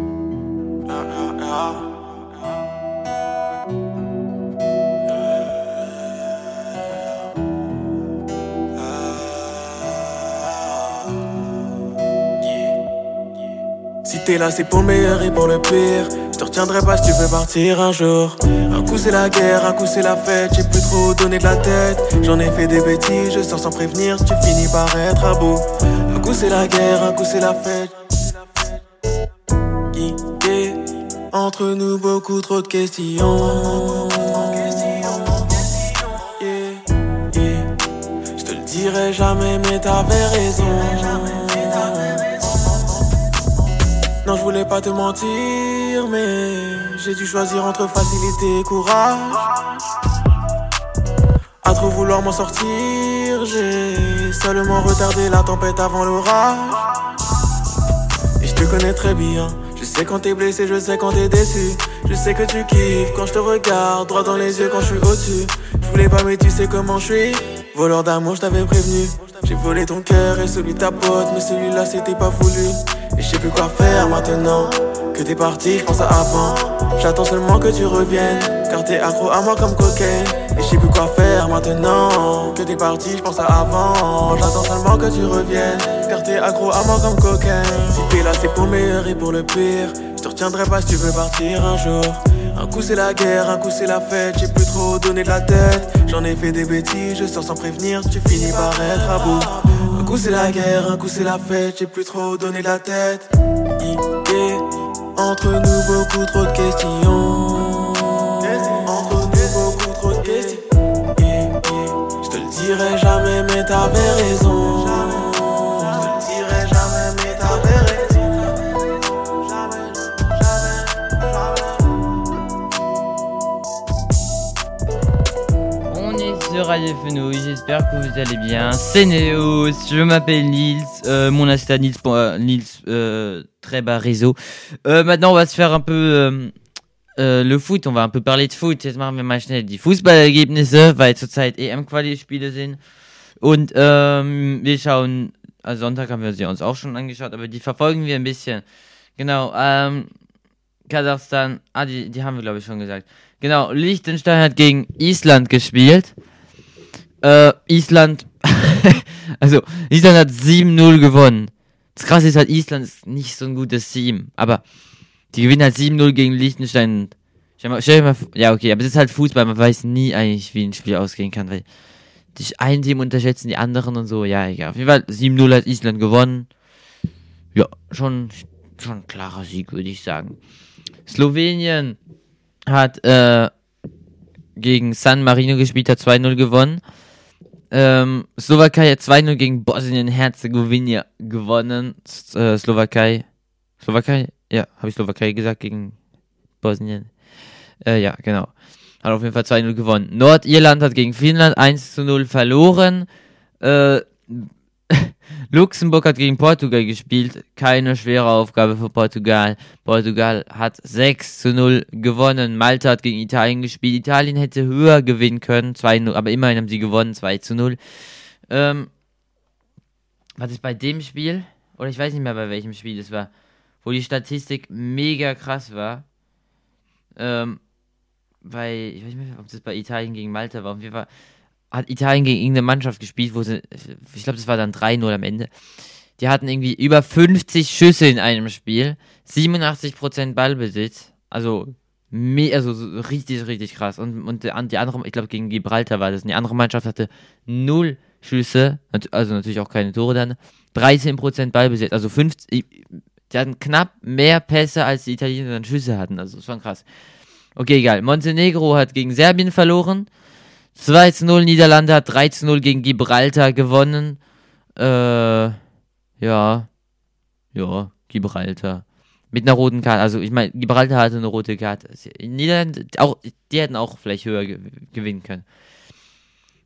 Si t'es là, c'est pour le meilleur et pour le pire. Je te retiendrai pas si tu veux partir un jour. Un coup c'est la guerre, un coup c'est la fête. J'ai plus trop donné de la tête. J'en ai fait des bêtises, je sors sans prévenir. Tu finis par être à bout. Un coup c'est la guerre, un coup c'est la fête. Entre nous, beaucoup trop de questions. Yeah, yeah. Je te le dirai jamais, mais t'avais raison. Voulais pas te mentir, mais j'ai dû choisir entre facilité et courage. À trop vouloir m'en sortir, j'ai seulement retardé la tempête avant l'orage. Et je te connais très bien. Je sais quand t'es blessé, je sais quand t'es déçu. Je sais que tu kiffes quand je te regarde droit dans les yeux quand je suis au-dessus. Je voulais pas, mais tu sais comment je suis. Voleur d'amour, je t'avais prévenu. J'ai volé ton cœur et celui de ta pote, mais celui-là c'était pas voulu. Et je sais plus quoi faire maintenant. Que t'es parti, je pense à avant. J'attends seulement que tu reviennes. Car t'es accro à moi comme cocaine. Et je sais plus quoi faire maintenant. Que t'es parti, je pense à avant. J'attends seulement que tu reviennes. Car t'es accro à moi comme cocaine. Si t'es là, c'est pour le meilleur et pour le pire. Je te retiendrai pas si tu veux partir un jour. Un coup c'est la guerre, un coup c'est la fête. J'ai plus trop donné de la tête. J'en ai fait des bêtises, je sors sans prévenir. Tu finis par être à bout. Un coup c'est la guerre, un coup c'est la fête. J'ai plus trop donné la tête. Entre nous, beaucoup trop de questions. Entre nous, beaucoup trop de questions. Yeah, yeah. Je te le dirai jamais, mais t'avais raison. Radio j'espère que vous allez bien. C'est Néo, je m'appelle Nils, euh, mon Insta Nils, point- Nils euh, très bas réseau. Euh, maintenant, on va se faire un peu euh, äh, le Foot, on va un peu parler de Foot. Jetzt machen wir mal schnell die Fußballergebnisse, weil zurzeit EM-Quali-Spiele sind. Und ähm, wir schauen, also Sonntag haben wir sie uns auch schon angeschaut, aber die verfolgen wir ein bisschen. Genau, ähm, Kasachstan, ah, die, die haben wir glaube ich schon gesagt. Genau, Liechtenstein hat gegen Island gespielt. Äh, Island, also Island hat 7-0 gewonnen. Das krasse ist halt, Island ist nicht so ein gutes Team, aber die gewinnen halt 7-0 gegen Liechtenstein. Stell, mal, stell mal, ja okay, aber das ist halt Fußball, man weiß nie eigentlich, wie ein Spiel ausgehen kann, weil die ein Team unterschätzen die anderen und so, ja egal. Auf jeden Fall 7-0 hat Island gewonnen. Ja, schon, schon ein klarer Sieg, würde ich sagen. Slowenien hat äh, gegen San Marino gespielt, hat 2-0 gewonnen. Ähm, Slowakei hat 2-0 gegen Bosnien-Herzegowina gewonnen. S äh, Slowakei. Slowakei? Ja, habe ich Slowakei gesagt gegen Bosnien? Äh, ja, genau. Hat auf jeden Fall 2-0 gewonnen. Nordirland hat gegen Finnland 1-0 verloren. Äh, Luxemburg hat gegen Portugal gespielt. Keine schwere Aufgabe für Portugal. Portugal hat 6 zu 0 gewonnen. Malta hat gegen Italien gespielt. Italien hätte höher gewinnen können. 2-0, aber immerhin haben sie gewonnen. 2 zu 0. Ähm, was ist bei dem Spiel? Oder ich weiß nicht mehr, bei welchem Spiel es war. Wo die Statistik mega krass war. Ähm, weil, ich weiß nicht mehr, ob das bei Italien gegen Malta war. Auf jeden Fall hat Italien gegen irgendeine Mannschaft gespielt, wo sie, ich glaube, das war dann 3-0 am Ende. Die hatten irgendwie über 50 Schüsse in einem Spiel, 87% Ballbesitz, also, also so richtig, richtig krass. Und, und die an- die andere, ich glaube, gegen Gibraltar war das, und die andere Mannschaft hatte null Schüsse, nat- also natürlich auch keine Tore dann, 13% Ballbesitz, also 50, die hatten knapp mehr Pässe, als die Italiener dann Schüsse hatten, also schon krass. Okay, egal. Montenegro hat gegen Serbien verloren. 2 zu 0 Niederlande hat 3 zu 0 gegen Gibraltar gewonnen. Äh, ja. Ja, Gibraltar. Mit einer roten Karte. Also, ich meine, Gibraltar hatte eine rote Karte. Niederlande, auch, die hätten auch vielleicht höher ge gewinnen können.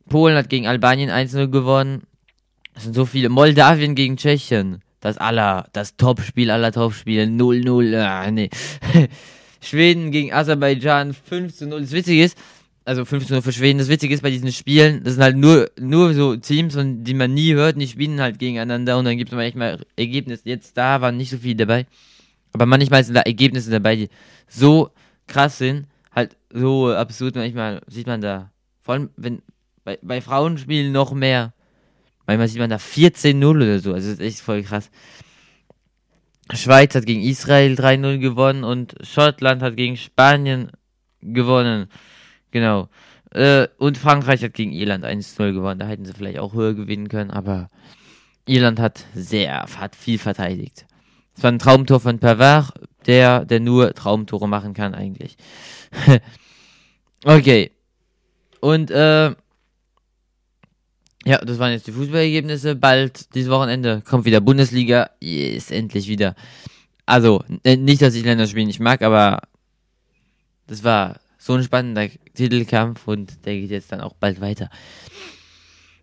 Polen hat gegen Albanien 1-0 gewonnen. Das sind so viele. Moldawien gegen Tschechien. Das aller, das Topspiel aller Topspiele. 0-0. Ah, nee. Schweden gegen Aserbaidschan 5 zu 0. Das Witzige ist, also 5 zu 0 für Schweden, das Witzige ist bei diesen Spielen, das sind halt nur, nur so Teams, von die man nie hört, die spielen halt gegeneinander und dann gibt es manchmal Ergebnisse. Jetzt da waren nicht so viele dabei. Aber manchmal sind da Ergebnisse dabei, die so krass sind, halt so absurd, manchmal sieht man da, vor allem wenn bei, bei Frauenspielen noch mehr. Manchmal sieht man da 14-0 oder so, also das ist echt voll krass. Schweiz hat gegen Israel 3-0 gewonnen und Schottland hat gegen Spanien gewonnen. Genau. Äh, und Frankreich hat gegen Irland 1-0 gewonnen. Da hätten sie vielleicht auch höher gewinnen können, aber Irland hat sehr, hat viel verteidigt. Es war ein Traumtor von Pavard, der, der nur Traumtore machen kann eigentlich. okay. Und, äh, ja, das waren jetzt die Fußballergebnisse. Bald, dieses Wochenende, kommt wieder Bundesliga. Yes, endlich wieder. Also, nicht, dass ich Länderspiel nicht mag, aber das war so ein spannender Titelkampf und der geht jetzt dann auch bald weiter.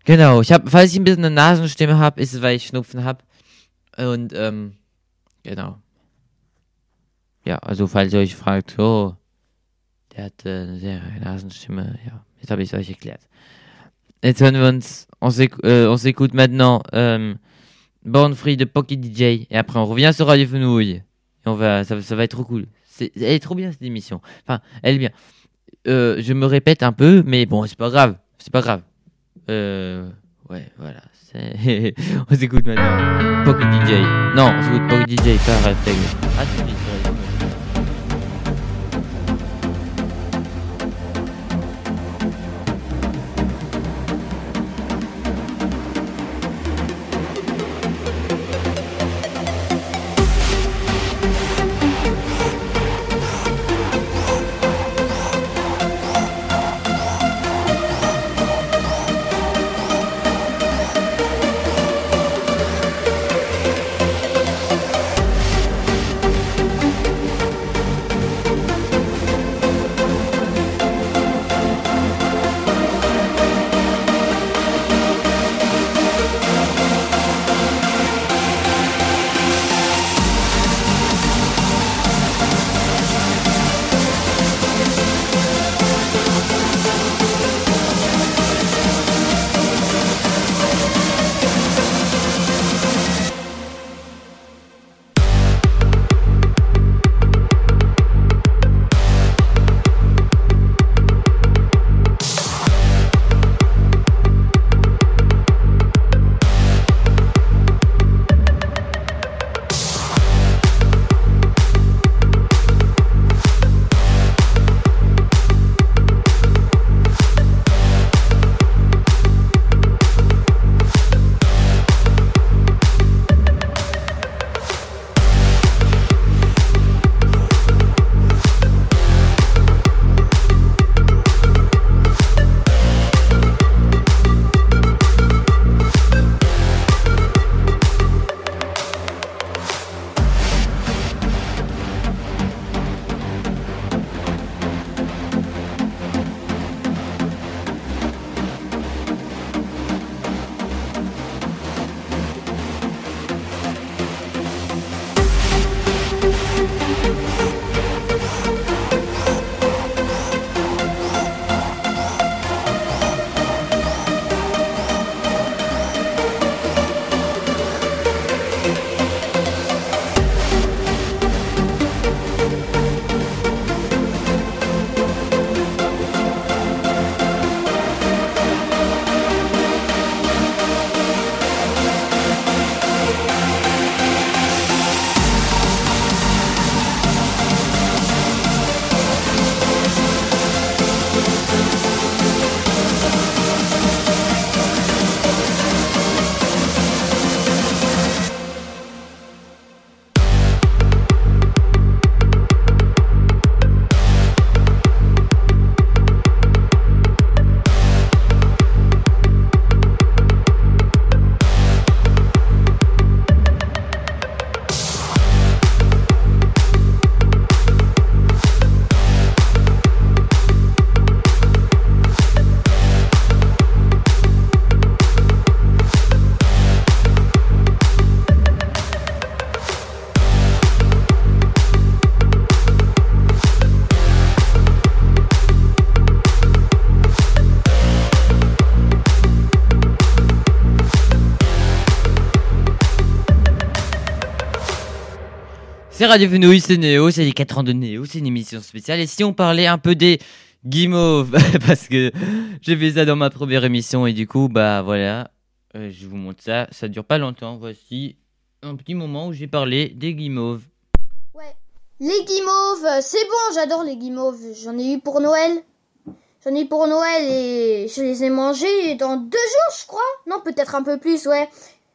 Genau, ich habe, falls ich ein bisschen eine Nasenstimme habe, ist es, weil ich Schnupfen habe. Und, ähm, genau. Ja, also falls ihr euch fragt, oh, der hat äh, eine sehr Nasenstimme, ja, jetzt habe ich es euch erklärt. Jetzt hören wir uns, euh, on s'écoute maintenant euh, Born Free de Pocket DJ et après on revient sur Radio Fenouille. Et on va, ça, ça va être trop cool. Elle est trop bien cette émission. Enfin, elle est bien. Euh, je me répète un peu, mais bon, c'est pas grave. C'est pas grave. Euh, ouais, voilà. on s'écoute maintenant Pocket DJ. Non, on s'écoute Pocket DJ euh, Teg. À Radio Fenouil, c'est Néo, c'est les 4 ans de Néo, c'est une émission spéciale. Et si on parlait un peu des guimauves, parce que j'ai fait ça dans ma première émission et du coup, bah voilà, euh, je vous montre ça. Ça dure pas longtemps. Voici un petit moment où j'ai parlé des guimauves. Ouais. Les guimauves, euh, c'est bon, j'adore les guimauves. J'en ai eu pour Noël. J'en ai eu pour Noël et je les ai mangés dans deux jours, je crois. Non, peut-être un peu plus, ouais.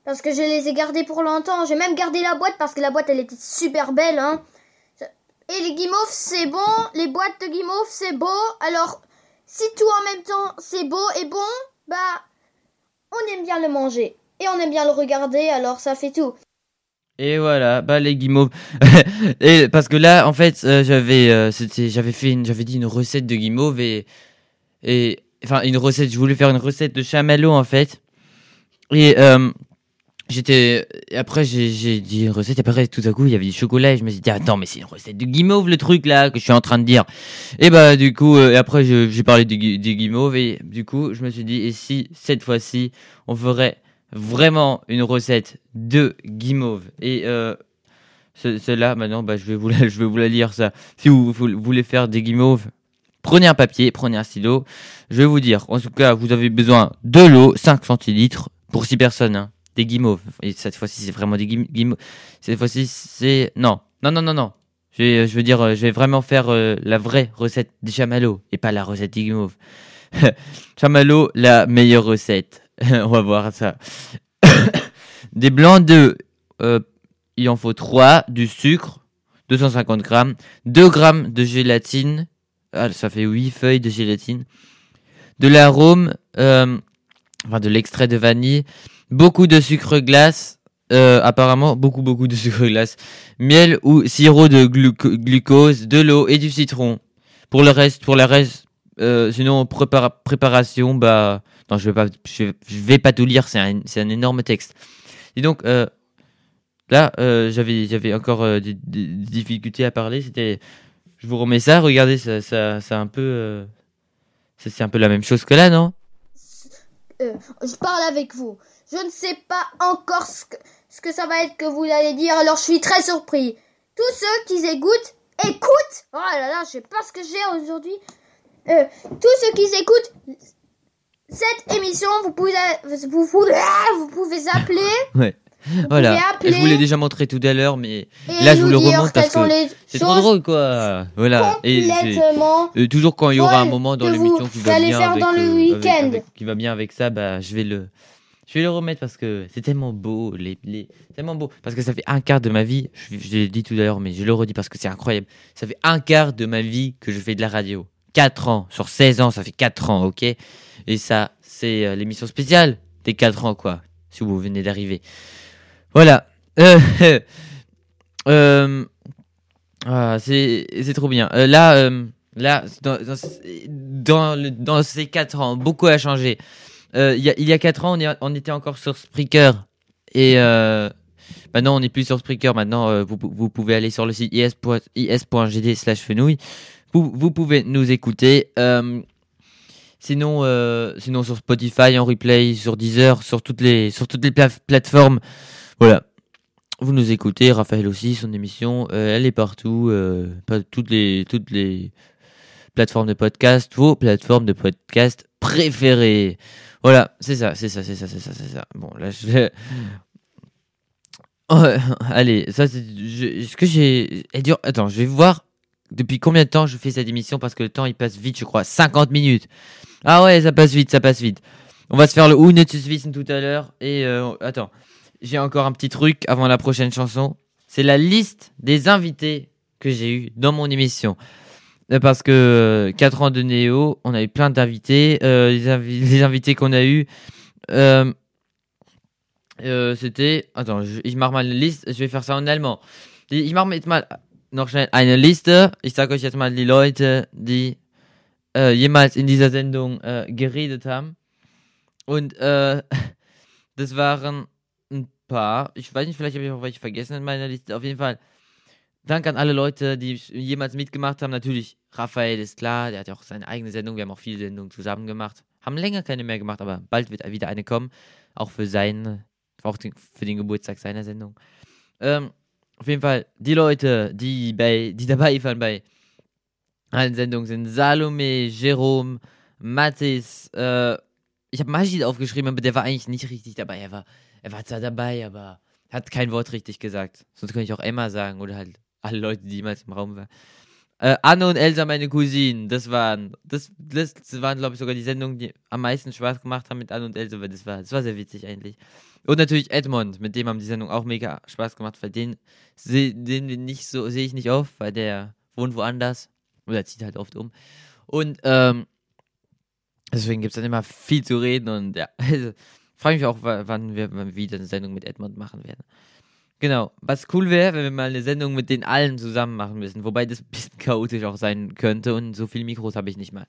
Parce que je les ai gardés pour longtemps. J'ai même gardé la boîte parce que la boîte, elle était super belle, hein. Et les guimauves, c'est bon. Les boîtes de guimauves, c'est beau. Alors, si tout en même temps, c'est beau et bon, bah, on aime bien le manger. Et on aime bien le regarder, alors ça fait tout. Et voilà, bah les guimauves. et parce que là, en fait, euh, j'avais, euh, j'avais fait, dit une recette de guimauve et enfin une recette. Je voulais faire une recette de chamallow en fait. Et euh, j'étais, après j'ai, dit une recette. Et après tout à coup, il y avait du chocolat et je me suis dit attends, mais c'est une recette de guimauve le truc là que je suis en train de dire. Et bah du coup, euh, et après j'ai parlé des, des guimauves et du coup, je me suis dit et si cette fois-ci on ferait vraiment une recette de guimauve? Et euh, ce- celle-là, maintenant, bah, je, vais vous la, je vais vous la lire ça. Si vous, vous voulez faire des guimauves, prenez un papier, prenez un stylo. Je vais vous dire, en tout cas, vous avez besoin de l'eau, 5 centilitres pour 6 personnes. hein. Des guimauves. Et cette fois-ci, c'est vraiment des guim- guimauves. Cette fois-ci, c'est... Non, non, non, non, non. Je, veux dire, euh, je vais vraiment faire euh, la vraie recette des chamallows et pas la recette des guimauves. chamallow, la meilleure recette. On va voir ça. Des blancs d'œufs, euh, il en faut 3, du sucre, 250 grammes, 2 grammes de gélatine, ah, ça fait 8 feuilles de gélatine, de l'arôme, enfin de l'extrait de vanille, beaucoup de sucre glace, euh, apparemment beaucoup beaucoup de sucre glace, miel ou sirop de gluco- glucose, de l'eau et du citron. Pour le reste, pour le reste, euh, sinon prépara- préparation, bah non, je vais pas, je vais, pas tout lire, c'est un, un énorme texte. Et donc euh, là, j'avais, j'avais encore des, difficultés à parler. C'était, je vous remets ça. Regardez, ça, ça, c'est un peu, c'est un peu la même chose que là, non? Je parle avec vous. Je ne sais pas encore ce que, ce que ça va être que vous allez dire, alors je suis très surpris. Tous ceux qui écoutent, écoutent Oh là là, je sais pas ce que j'ai aujourd'hui. Euh, tous ceux qui écoutent cette émission, vous pouvez, vous, vous, ah, vous pouvez appeler. Vous Voilà. pouvez Je vous l'ai déjà montré tout à l'heure, mais et là, je vous le remonte parce que c'est trop drôle, quoi. Voilà. Et complètement Euh, toujours quand il y aura un moment dans l'émission qui va bien faire avec, dans le euh, avec- qui va bien avec ça, bah je vais le je vais le remettre parce que c'est tellement beau, tellement beau parce que ça fait un quart de ma vie. Je, l'ai dit tout à l'heure, mais je le redis parce que c'est incroyable. Ça fait un quart de ma vie que je fais de la radio. 4 ans sur 16 ans, ça fait 4 ans, ok? Et ça, c'est euh, l'émission spéciale des 4 ans, quoi. Si vous venez d'arriver. Voilà. Euh, euh, ah, c'est trop bien. Là, là, dans, dans ces 4 ans, beaucoup a changé. Euh, il y a- il y a 4 ans, on, était encore sur Spreaker. Et euh, maintenant, on n'est plus sur Spreaker. Maintenant, euh, vous, pouvez aller sur le site is.gd is slash. Vous, pouvez nous écouter. Sinon, sinon, sur Spotify, en replay, sur Deezer, sur toutes les, sur toutes les pla- plateformes. Voilà. Vous nous écoutez, Raphaël aussi, son émission, elle est partout, toutes les toutes les plateformes de podcast, vos plateformes de podcast préférées. Voilà, c'est ça, c'est ça, c'est ça, c'est ça, c'est ça. Bon, là je vais- allez, ça c'est ce que j'ai attends, je vais voir depuis combien de temps je fais cette émission parce que le temps il passe vite, je crois, 50 minutes. Ah ouais, ça passe vite, ça passe vite. On va se faire le Unnötiges Wissen tout à l'heure et euh, attends, j'ai encore un petit truc avant la prochaine chanson. C'est la liste des invités que j'ai eu dans mon émission. Euh, Parce que 4 ans de Néo, on a eu plein d'invités. Euh, les, invi- les invités qu'on a eu, euh, euh, c'était. Attends, je, ich mach mal eine Liste. Je vais faire ça en allemand. Ich mache mal noch schnell eine Liste. Ich sage euch jetzt mal die Leute, die äh, jemals in dieser Sendung geredet haben. Und äh, das waren ein paar. Ich weiß nicht, vielleicht habe ich auch welche vergessen in meiner Liste. Auf jeden Fall. Danke an alle Leute, die jemals mitgemacht haben. Natürlich, Raphael ist klar, der hat ja auch seine eigene Sendung. Wir haben auch viele Sendungen zusammen gemacht. Haben länger keine mehr gemacht, aber bald wird wieder eine kommen. Auch für seinen, auch für den Geburtstag seiner Sendung. Ähm, auf jeden Fall, die Leute, die, bei, die dabei waren bei allen Sendungen sind Salome, Jerome, Mathis, äh, ich habe Majid aufgeschrieben, aber der war eigentlich nicht richtig dabei. Er war, er war zwar dabei, aber hat kein Wort richtig gesagt. Sonst könnte ich auch Emma sagen oder halt alle Leute, die jemals im Raum waren. Äh, Anne und Elsa, meine Cousinen, das waren, das, das waren, glaube ich, sogar die Sendungen, die am meisten Spaß gemacht haben mit Anne und Elsa, weil das war, das war sehr witzig eigentlich. Und natürlich Edmond, mit dem haben die Sendung auch mega Spaß gemacht, weil den, den nicht so, sehe ich nicht oft, weil der wohnt woanders. Oder zieht halt oft um. Und, ähm, deswegen gibt es dann immer viel zu reden und ja, also, frage mich auch, wa- wann wir wann wir wieder eine Sendung mit Edmond machen werden. Genau, was cool wäre, wenn wir mal eine Sendung mit den allen zusammen machen müssen, wobei das ein bisschen chaotisch auch sein könnte und so viele Mikros habe ich nicht mal.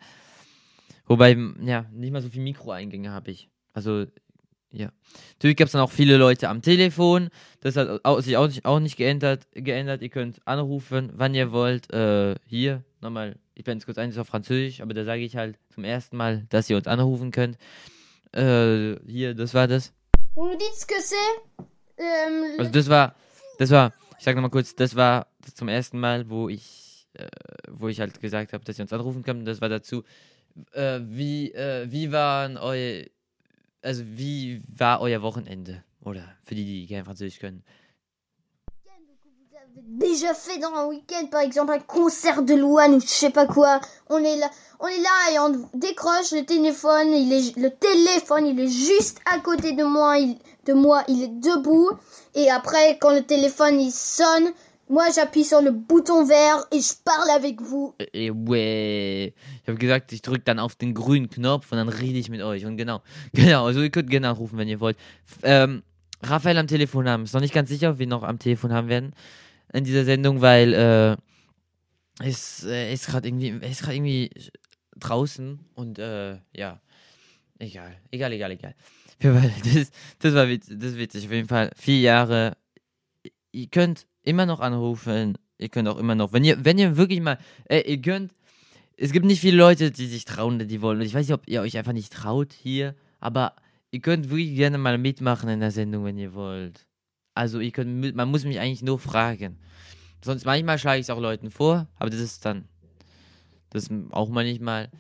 Wobei, ja, nicht mal so viele Mikroeingänge habe ich. Also, ja. Natürlich gab es dann auch viele Leute am Telefon. Das hat sich auch nicht, auch nicht geändert, geändert. Ihr könnt anrufen, wann ihr wollt. Äh, hier, nochmal, ich bin jetzt kurz eins auf Französisch, aber da sage ich halt zum ersten Mal, dass ihr uns anrufen könnt. Äh, hier, das war das. Nous dites que euh, Also das war, das war, ich sag nochmal kurz, das war zum ersten Mal, wo ich, äh, wo ich halt gesagt habe, dass ihr uns anrufen könnt. Das war dazu, äh, wie, äh, wie waren euer, also wie war euer Wochenende? Oder für die, die kein Französisch können. vous avez déjà fait dans un week-end, par exemple un concert de Louane ou je sais pas quoi. On est là, on est là et on décroche le téléphone. Il est, le téléphone, il est juste à côté de moi. Il, de moi, il est debout. Et après, quand le téléphone il sonne, moi j'appuie sur le bouton vert et je parle avec vous. Äh, ouais. Ich habe gesagt, ich drücke dann auf den grünen Knopf und dann rede ich mit euch. Und genau, genau, also ihr könnt gerne anrufen, wenn ihr wollt. Ähm, Raphael am Telefon haben. Ist noch nicht ganz sicher, ob wir noch am Telefon haben werden in dieser Sendung, weil äh, es äh, ist gerade irgendwie, ist gerade irgendwie draußen und äh, ja, egal, egal, egal, egal. Das, das war witzig, das ist witzig. Auf jeden Fall vier Jahre. Ihr könnt immer noch anrufen. Ihr könnt auch immer noch, wenn ihr, wenn ihr wirklich mal, äh, ihr könnt. Es gibt nicht viele Leute, die sich trauen, die wollen. Ich weiß nicht, ob ihr euch einfach nicht traut hier, aber ihr könnt wirklich gerne mal mitmachen in der Sendung, wenn ihr wollt. Also ihr könnt, man muss mich eigentlich nur fragen. Sonst manchmal schlage ich es auch Leuten vor, aber das ist dann, das auch manchmal.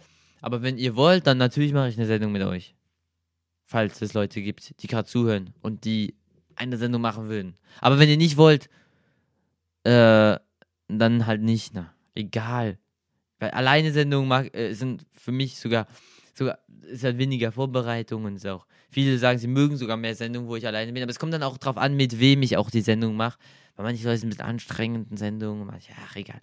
Aber wenn ihr wollt, dann natürlich mache ich eine Sendung mit euch. Falls es Leute gibt, die gerade zuhören und die eine Sendung machen würden. Aber wenn ihr nicht wollt, äh, dann halt nicht, na. Egal. Weil alleine Sendungen mag, äh, sind für mich sogar, sogar, ist halt weniger Vorbereitung und ist auch. Viele sagen, sie mögen sogar mehr Sendungen, wo ich alleine bin, aber es kommt dann auch drauf an, mit wem ich auch die Sendung mache. Weil manche Leute sind mit anstrengenden Sendungen, manche, ach, egal.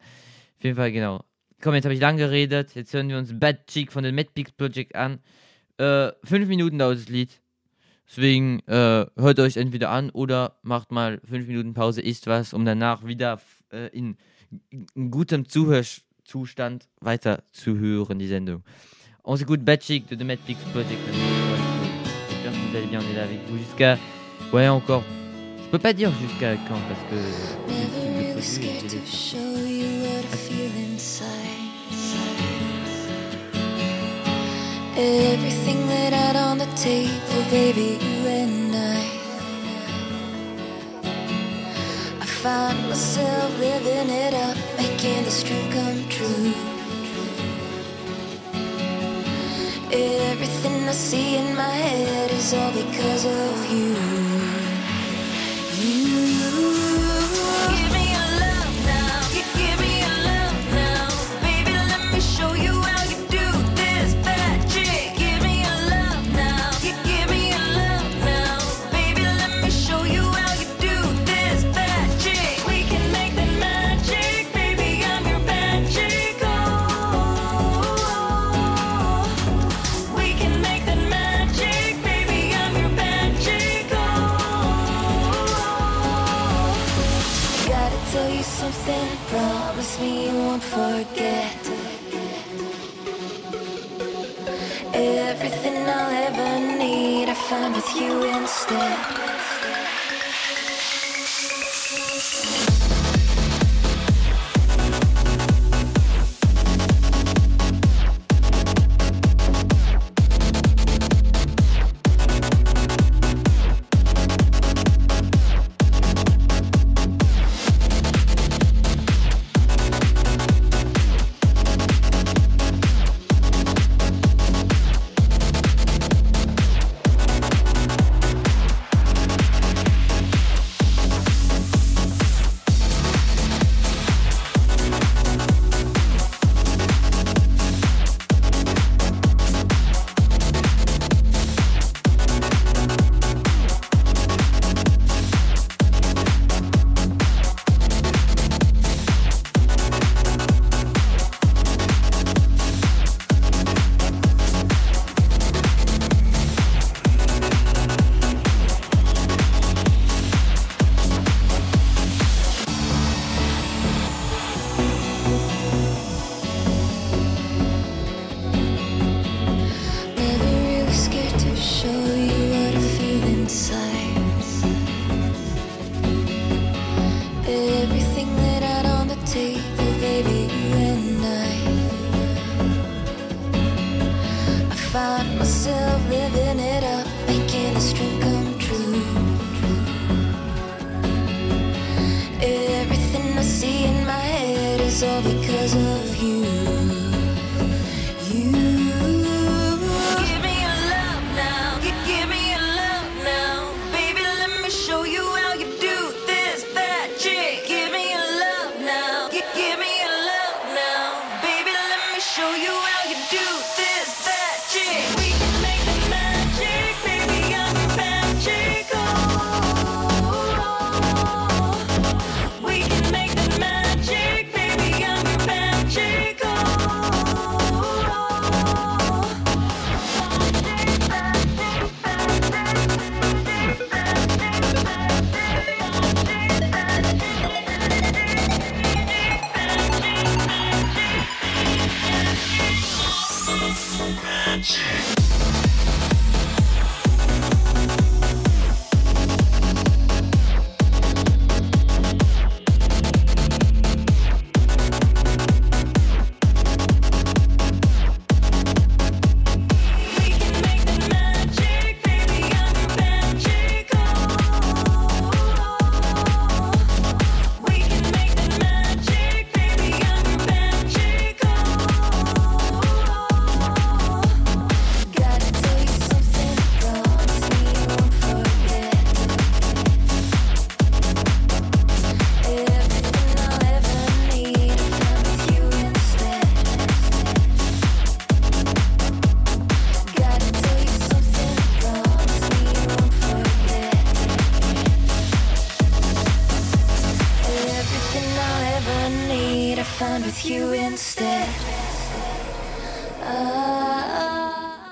Auf jeden Fall, genau. Komm, jetzt habe ich lang geredet. Jetzt hören wir uns Bad Cheek von den Mad Project an. Äh, fünf Minuten dauert das Lied. Deswegen äh, hört euch entweder an oder macht mal fünf Minuten Pause, isst was, um danach wieder äh, in, in gutem Zuhörzustand weiter zu hören, die Sendung. On s'écoute Bad Chick de The Peaks Project. J'espère que vous allez bien, on est là avec vous jusqu'à... Ouais, encore. Je peux pas dire jusqu'à quand, parce que... Everything laid out on the table, baby, you and I. I find myself living it up, making this dream come true. Everything I see in my head is all because of you. You time with you instead.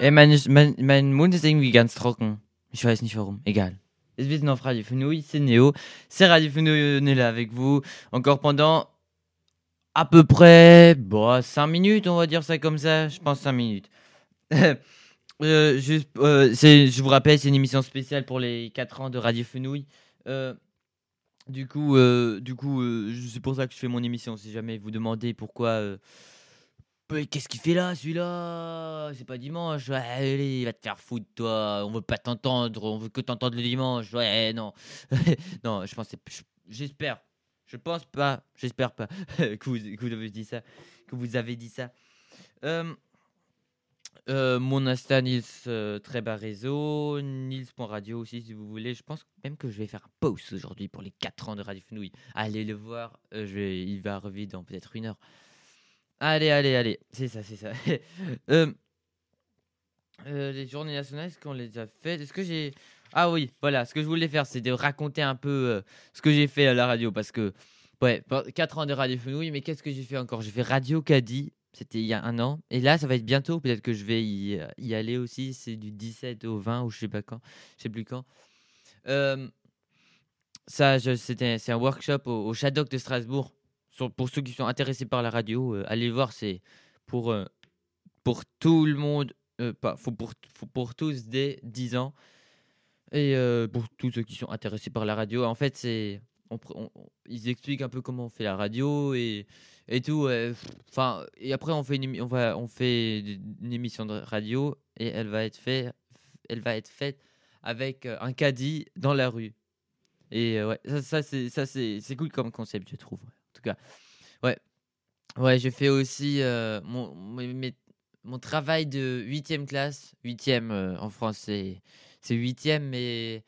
Ey, mein, mein, mein Mund ist irgendwie ganz trocken. Ich weiß nicht warum. Egal. Wir sind auf Radio Fenouille, c'est Néo. C'est Radio Fenouille, on est là avec vous. Encore pendant à peu près 5 minutes, on va dire ça comme ça. Je pense 5 minutes. Euh, juste, euh, je vous rappelle, c'est une émission spéciale pour les 4 ans de Radio Fenouille. Euh, du coup, euh, du coup c'est pour ça que je fais mon émission. Si jamais vous demandez pourquoi. Qu'est-ce qu'il fait là, celui-là? C'est pas dimanche. Allez, va te faire foutre, toi. On veut pas t'entendre. On veut que t'entendre le dimanche. Ouais, non. non, je c'est- J'espère. Je pense pas. J'espère pas que, vous, que vous avez dit ça. Que vous avez dit ça. Euh, euh, mon Insta, Nils euh, très bas réseau. Nils.radio aussi, si vous voulez. Je pense même que je vais faire un post aujourd'hui pour les 4 ans de Radio Fenouille. Allez le voir. euh, je vais, il va arriver dans peut-être une heure. Allez, allez, allez. C'est ça, c'est ça. Euh, euh, les journées nationales, est-ce qu'on les a faites? Est-ce que j'ai. Ah oui, voilà. Ce que je voulais faire, c'est de raconter un peu euh, ce que j'ai fait à la radio. Parce que, ouais, 4 ans de Radio Fenouille, mais qu'est-ce que j'ai fait encore? J'ai fait Radio Caddy. C'était il y a un an. Et là, ça va être bientôt. Peut-être que je vais y, aller aussi. C'est du 17 au 20 ou je sais pas quand. Je sais plus quand. Ça, c'est un workshop au, au de Strasbourg. Pour ceux qui sont intéressés par la radio, euh, allez le voir. C'est pour, euh, pour tout le monde. euh, pas, faut pour, faut pour tous dès 10 ans. Et euh, pour tous ceux qui sont intéressés par la radio. En fait, c'est. ils expliquent un peu comment on fait la radio et, et tout. et après, on fait, une, on, va, on fait une émission de radio et elle va être, fait, elle va être faite avec un caddie dans la rue. Et ouais, ça, ça, c'est cool comme concept, je trouve. Tout cas, ouais. Ouais, j'ai fait aussi euh, mon, mon travail de 8e classe. 8e en France, c'est, 8e, mais.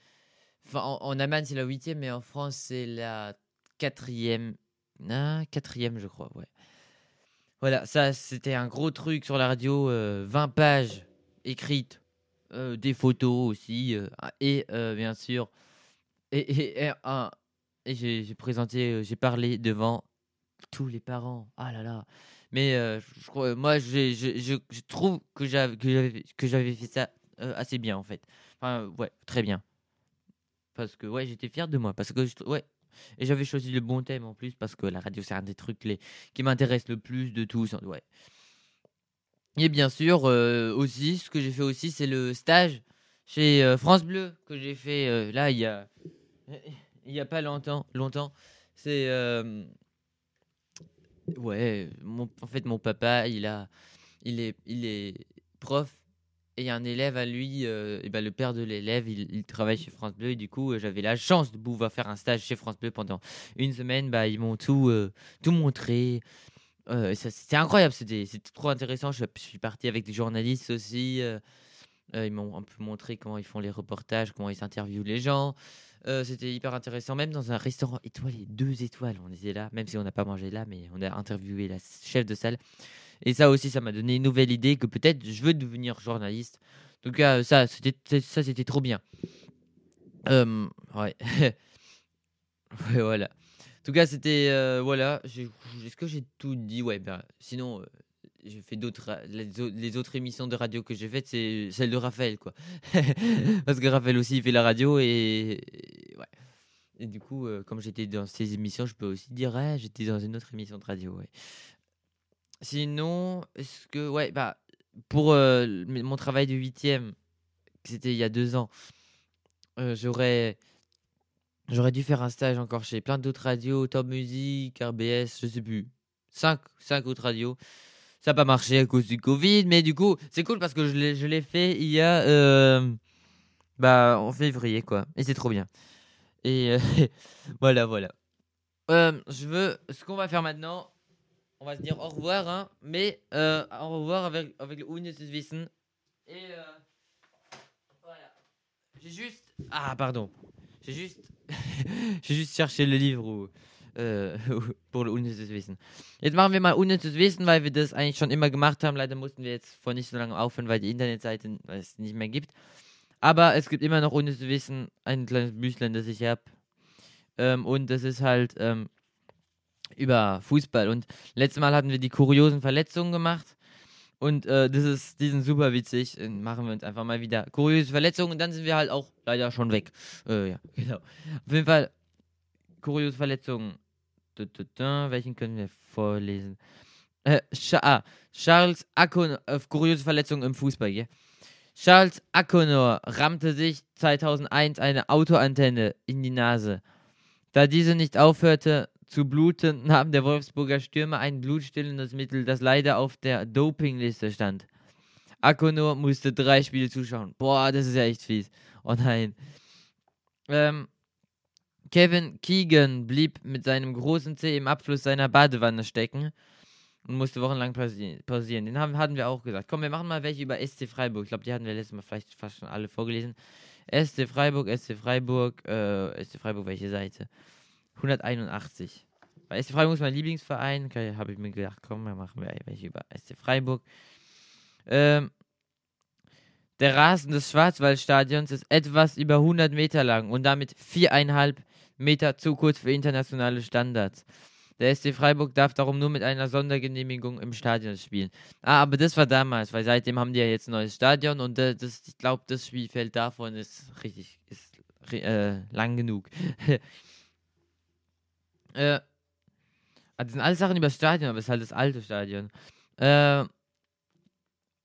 Enfin, en, en Allemagne, c'est la 8e, mais en France, c'est la 4e. Ah, 4e, je crois, ouais. Voilà, ça, c'était un gros truc sur la radio. euh, 20 pages écrites, euh, des photos aussi, euh, et euh, bien sûr. Et, un- et j'ai présenté, euh, j'ai parlé devant tous les parents. Ah là là. Mais euh, moi, je, trouve que j'avais fait ça euh, assez bien en fait. Enfin, ouais, très bien. Parce que ouais, j'étais fier de moi. Parce que ouais, et j'avais choisi le bon thème en plus parce que la radio c'est un des trucs les, qui m'intéresse le plus de tous. Ouais. Et bien sûr aussi, ce que j'ai fait aussi, c'est le stage chez France Bleu que j'ai fait là il y a il y a pas longtemps. Longtemps. C'est euh, ouais, en fait mon papa il a il est il est prof et un élève à lui, euh, et ben, le père de l'élève, il, il travaille chez France Bleu et du coup euh, j'avais la chance de pouvoir faire un stage chez France Bleu pendant une semaine. Bah, ils m'ont tout, tout montré. C'était incroyable, c'était, trop intéressant. Je, suis parti avec des journalistes aussi. ils m'ont un peu montré comment ils font les reportages, comment ils interviewent les gens. Euh, c'était hyper intéressant, même dans un restaurant étoilé, deux étoiles. On était là, même si on n'a pas mangé là, mais on a interviewé la chef de salle. Et ça aussi, ça m'a donné une nouvelle idée que peut-être je veux devenir journaliste. En tout cas, ça, c'était, trop bien. Euh, ouais. ouais, voilà. En tout cas, c'était. euh, voilà. Est-ce que j'ai tout dit? Ouais, ben, sinon, euh, j'ai fait d'autres. Les, les autres émissions de radio que j'ai faites, c'est celle de Raphaël, quoi. Parce que Raphaël aussi, il fait la radio et. Et du coup, euh, comme j'étais dans ces émissions, je peux aussi dire, j'étais dans une autre émission de radio. Sinon, est-ce que. Ouais, bah, pour euh, mon travail de huitième, c'était il y a deux ans, euh, j'aurais. J'aurais dû faire un stage encore chez plein d'autres radios, Top Music, RBS, je sais plus. Cinq, cinq autres radios. Ça n'a pas marché à cause du Covid, mais du coup, c'est cool parce que je l'ai, je l'ai fait il y a. bah, en février, quoi. Et c'est trop bien. Et euh, voilà, voilà. Euh, je veux. Ce qu'on va faire maintenant, on va se dire au revoir, hein. Mais euh, au revoir avec, avec le Wissen. Et. voilà. J'ai juste. Ah, pardon. J'ai juste. J'ai juste cherché le livre où, pour unnützes Wissen. Jetzt machen wir mal unnützes Wissen, weil wir das eigentlich schon immer gemacht haben. Leider mussten wir jetzt vor nicht so lange aufhören, weil die Internetseite es nicht mehr gibt. Aber es gibt immer noch unnützes Wissen, ein kleines Büchlein, das ich habe. Ähm, und das ist halt ähm, über Fußball. Und letztes Mal hatten wir die kuriosen Verletzungen gemacht. Und äh, das ist, die sind super witzig. Dann machen wir uns einfach mal wieder kuriose Verletzungen und dann sind wir halt auch leider schon weg. Äh, ja, genau. Auf jeden Fall kuriose Verletzungen. Dü- dü- dü, Welchen können wir vorlesen? Äh, Scha ah, Charles Akonor, äh, kuriose Verletzungen im Fußball, gell? Charles Akonor rammte sich 2001 eine Autoantenne in die Nase. Da diese nicht aufhörte zu bluten, nahm der Wolfsburger Stürmer ein blutstillendes Mittel, das leider auf der Dopingliste stand. Akonor musste drei Spiele zuschauen. Boah, das ist ja echt fies. Oh nein. Ähm, Kevin Keegan blieb mit seinem großen Zeh im Abfluss seiner Badewanne stecken und musste wochenlang pausi- pausieren. Den haben, hatten wir auch gesagt. Komm, wir machen mal welche über SC Freiburg. Ich glaube, die hatten wir letztes Mal vielleicht fast schon alle vorgelesen. SC Freiburg, SC Freiburg, äh, SC Freiburg, welche Seite? 181. Weil SC Freiburg ist mein Lieblingsverein. Okay, habe ich mir gedacht, komm, wir machen wir welche über SC Freiburg. Ähm, der Rasen des Schwarzwaldstadions ist etwas über 100 Meter lang und damit viereinhalb Meter zu kurz für internationale Standards. Der SC Freiburg darf darum nur mit einer Sondergenehmigung im Stadion spielen. Ah, aber das war damals, weil seitdem haben die ja jetzt ein neues Stadion und äh, das, ich glaube, das Spielfeld davon ist richtig, ist äh, lang genug. äh, ah, das sind alles Sachen über das Stadion, aber es ist halt das alte Stadion. Äh,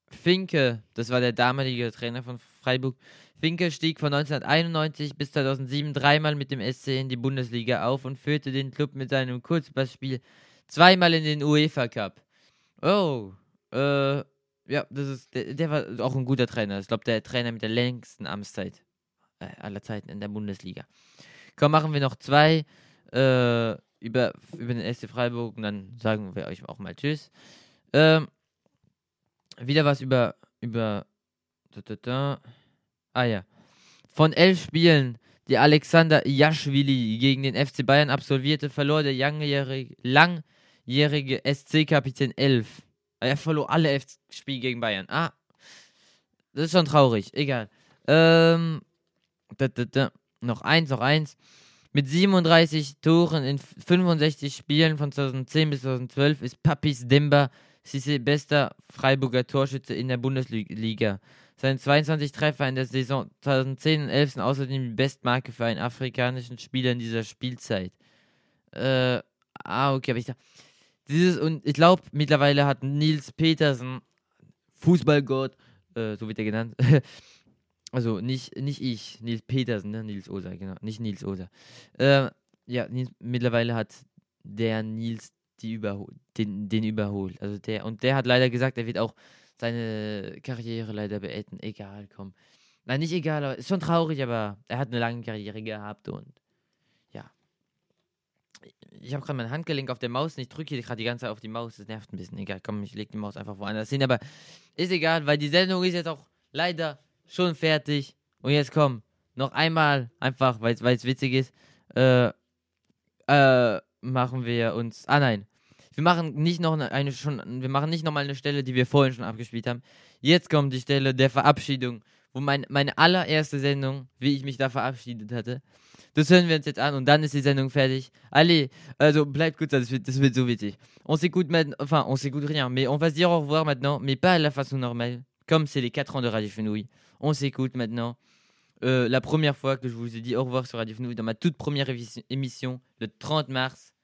Finke, das war der damalige Trainer von Freiburg. Finke stieg von 1991 bis 2007 dreimal mit dem SC in die Bundesliga auf und führte den Club mit seinem Kurzpassspiel zweimal in den UEFA Cup. Oh, äh, ja, das ist, der, der war auch ein guter Trainer. Ich glaube, der Trainer mit der längsten Amtszeit äh, aller Zeiten in der Bundesliga. Komm, machen wir noch zwei äh, über, über den SC Freiburg und dann sagen wir euch auch mal Tschüss. Ähm, wieder was über, über, da, da, da. Ah ja, von elf Spielen, die Alexander Jaschwili gegen den FC Bayern absolvierte, verlor der langjährige, SC-Kapitän elf. Er verlor alle elf Spiele gegen Bayern. Ah, das ist schon traurig. Egal. Ähm, da, da, da. Noch eins, noch eins. Mit 37 Toren in 65 Spielen von 2010 bis 2012 ist Papis Demba Sisse bester Freiburger Torschütze in der Bundesliga. Seine 22 Treffer in der Saison 2010 und 11 sind außerdem die Bestmarke für einen afrikanischen Spieler in dieser Spielzeit. Äh, ah, okay, aber ich dachte, dieses, und ich glaube, mittlerweile hat Nils Petersen, Fußballgott, äh, so wird er genannt, also nicht, nicht ich, Nils Petersen, ne? Nils Oser, genau, nicht Nils Oser. Äh, ja, Nils, mittlerweile hat der Nils die überhol den, den überholt. Also der, und der hat leider gesagt, er wird auch seine Karriere leider beenden. Egal, komm. Nein, nicht egal, aber ist schon traurig, aber er hat eine lange Karriere gehabt und ja. Ich habe gerade mein Handgelenk auf der Maus und ich drücke hier gerade die ganze Zeit auf die Maus. Das nervt ein bisschen. Egal, komm, ich lege die Maus einfach woanders hin. Aber ist egal, weil die Sendung ist jetzt auch leider schon fertig. Und jetzt komm, noch einmal, einfach, weil es witzig ist, äh, äh, machen wir uns. Ah nein. Wir machen nicht noch eine, schon, wir machen nicht nochmal eine Stelle, die wir vorhin schon abgespielt haben. Jetzt kommt die Stelle der Verabschiedung, wo mein, meine allererste Sendung, wie ich mich da verabschiedet hatte. Das hören wir uns jetzt an und dann ist die Sendung fertig. Allez, also bleibt gut, das wird, das wird so witzig. On s'écoute maintenant, enfin, on s'écoute rien, mais on va se dire au revoir maintenant, mais pas à la façon normale, comme c'est les 4 ans de Radio Fenouille. On s'écoute maintenant. Euh, la première fois que je vous ai dit au revoir sur Radio Fenouille, dans ma toute première émission, le 30 mars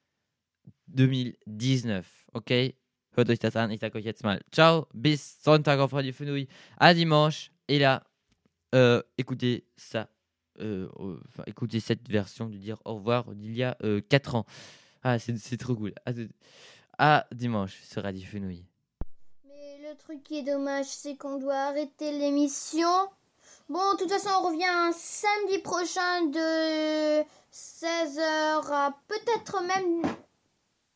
2019. Okay? Hört euch das an, ich sag euch jetzt mal ciao, bis Sonntag auf Radio Fenouille, à dimanche, et là, euh, écoutez ça, euh, euh, écoutez cette version de dire au revoir d'il y a 4 ans. Ah, c'est trop cool. À, à dimanche sur Radio Fenouille. Mais le truc qui est dommage, c'est qu'on doit arrêter l'émission. Bon, de toute façon, on revient samedi prochain de 16h à peut-être même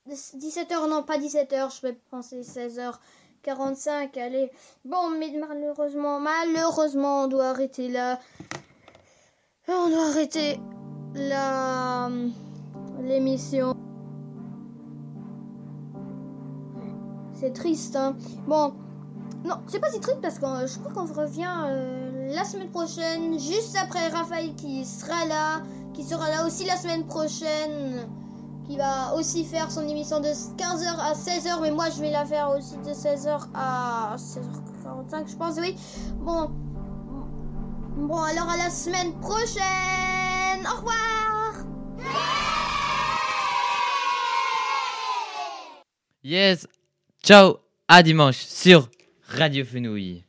17h. Non, pas 17h, je vais penser 16h45. Allez. Bon, mais malheureusement, malheureusement, on doit arrêter là. On doit arrêter la l'émission. C'est triste, hein. Bon, non, c'est pas si triste parce que euh, je crois qu'on revient euh, la semaine prochaine, juste après Raphaël qui sera là, qui sera là aussi la semaine prochaine, qui va aussi faire son émission de 15h à 16h, mais moi je vais la faire aussi de 16h à 16h45, je pense, oui. Bon, bon alors à la semaine prochaine. Au revoir. Yes, ciao, à dimanche sur Radio Fenouille.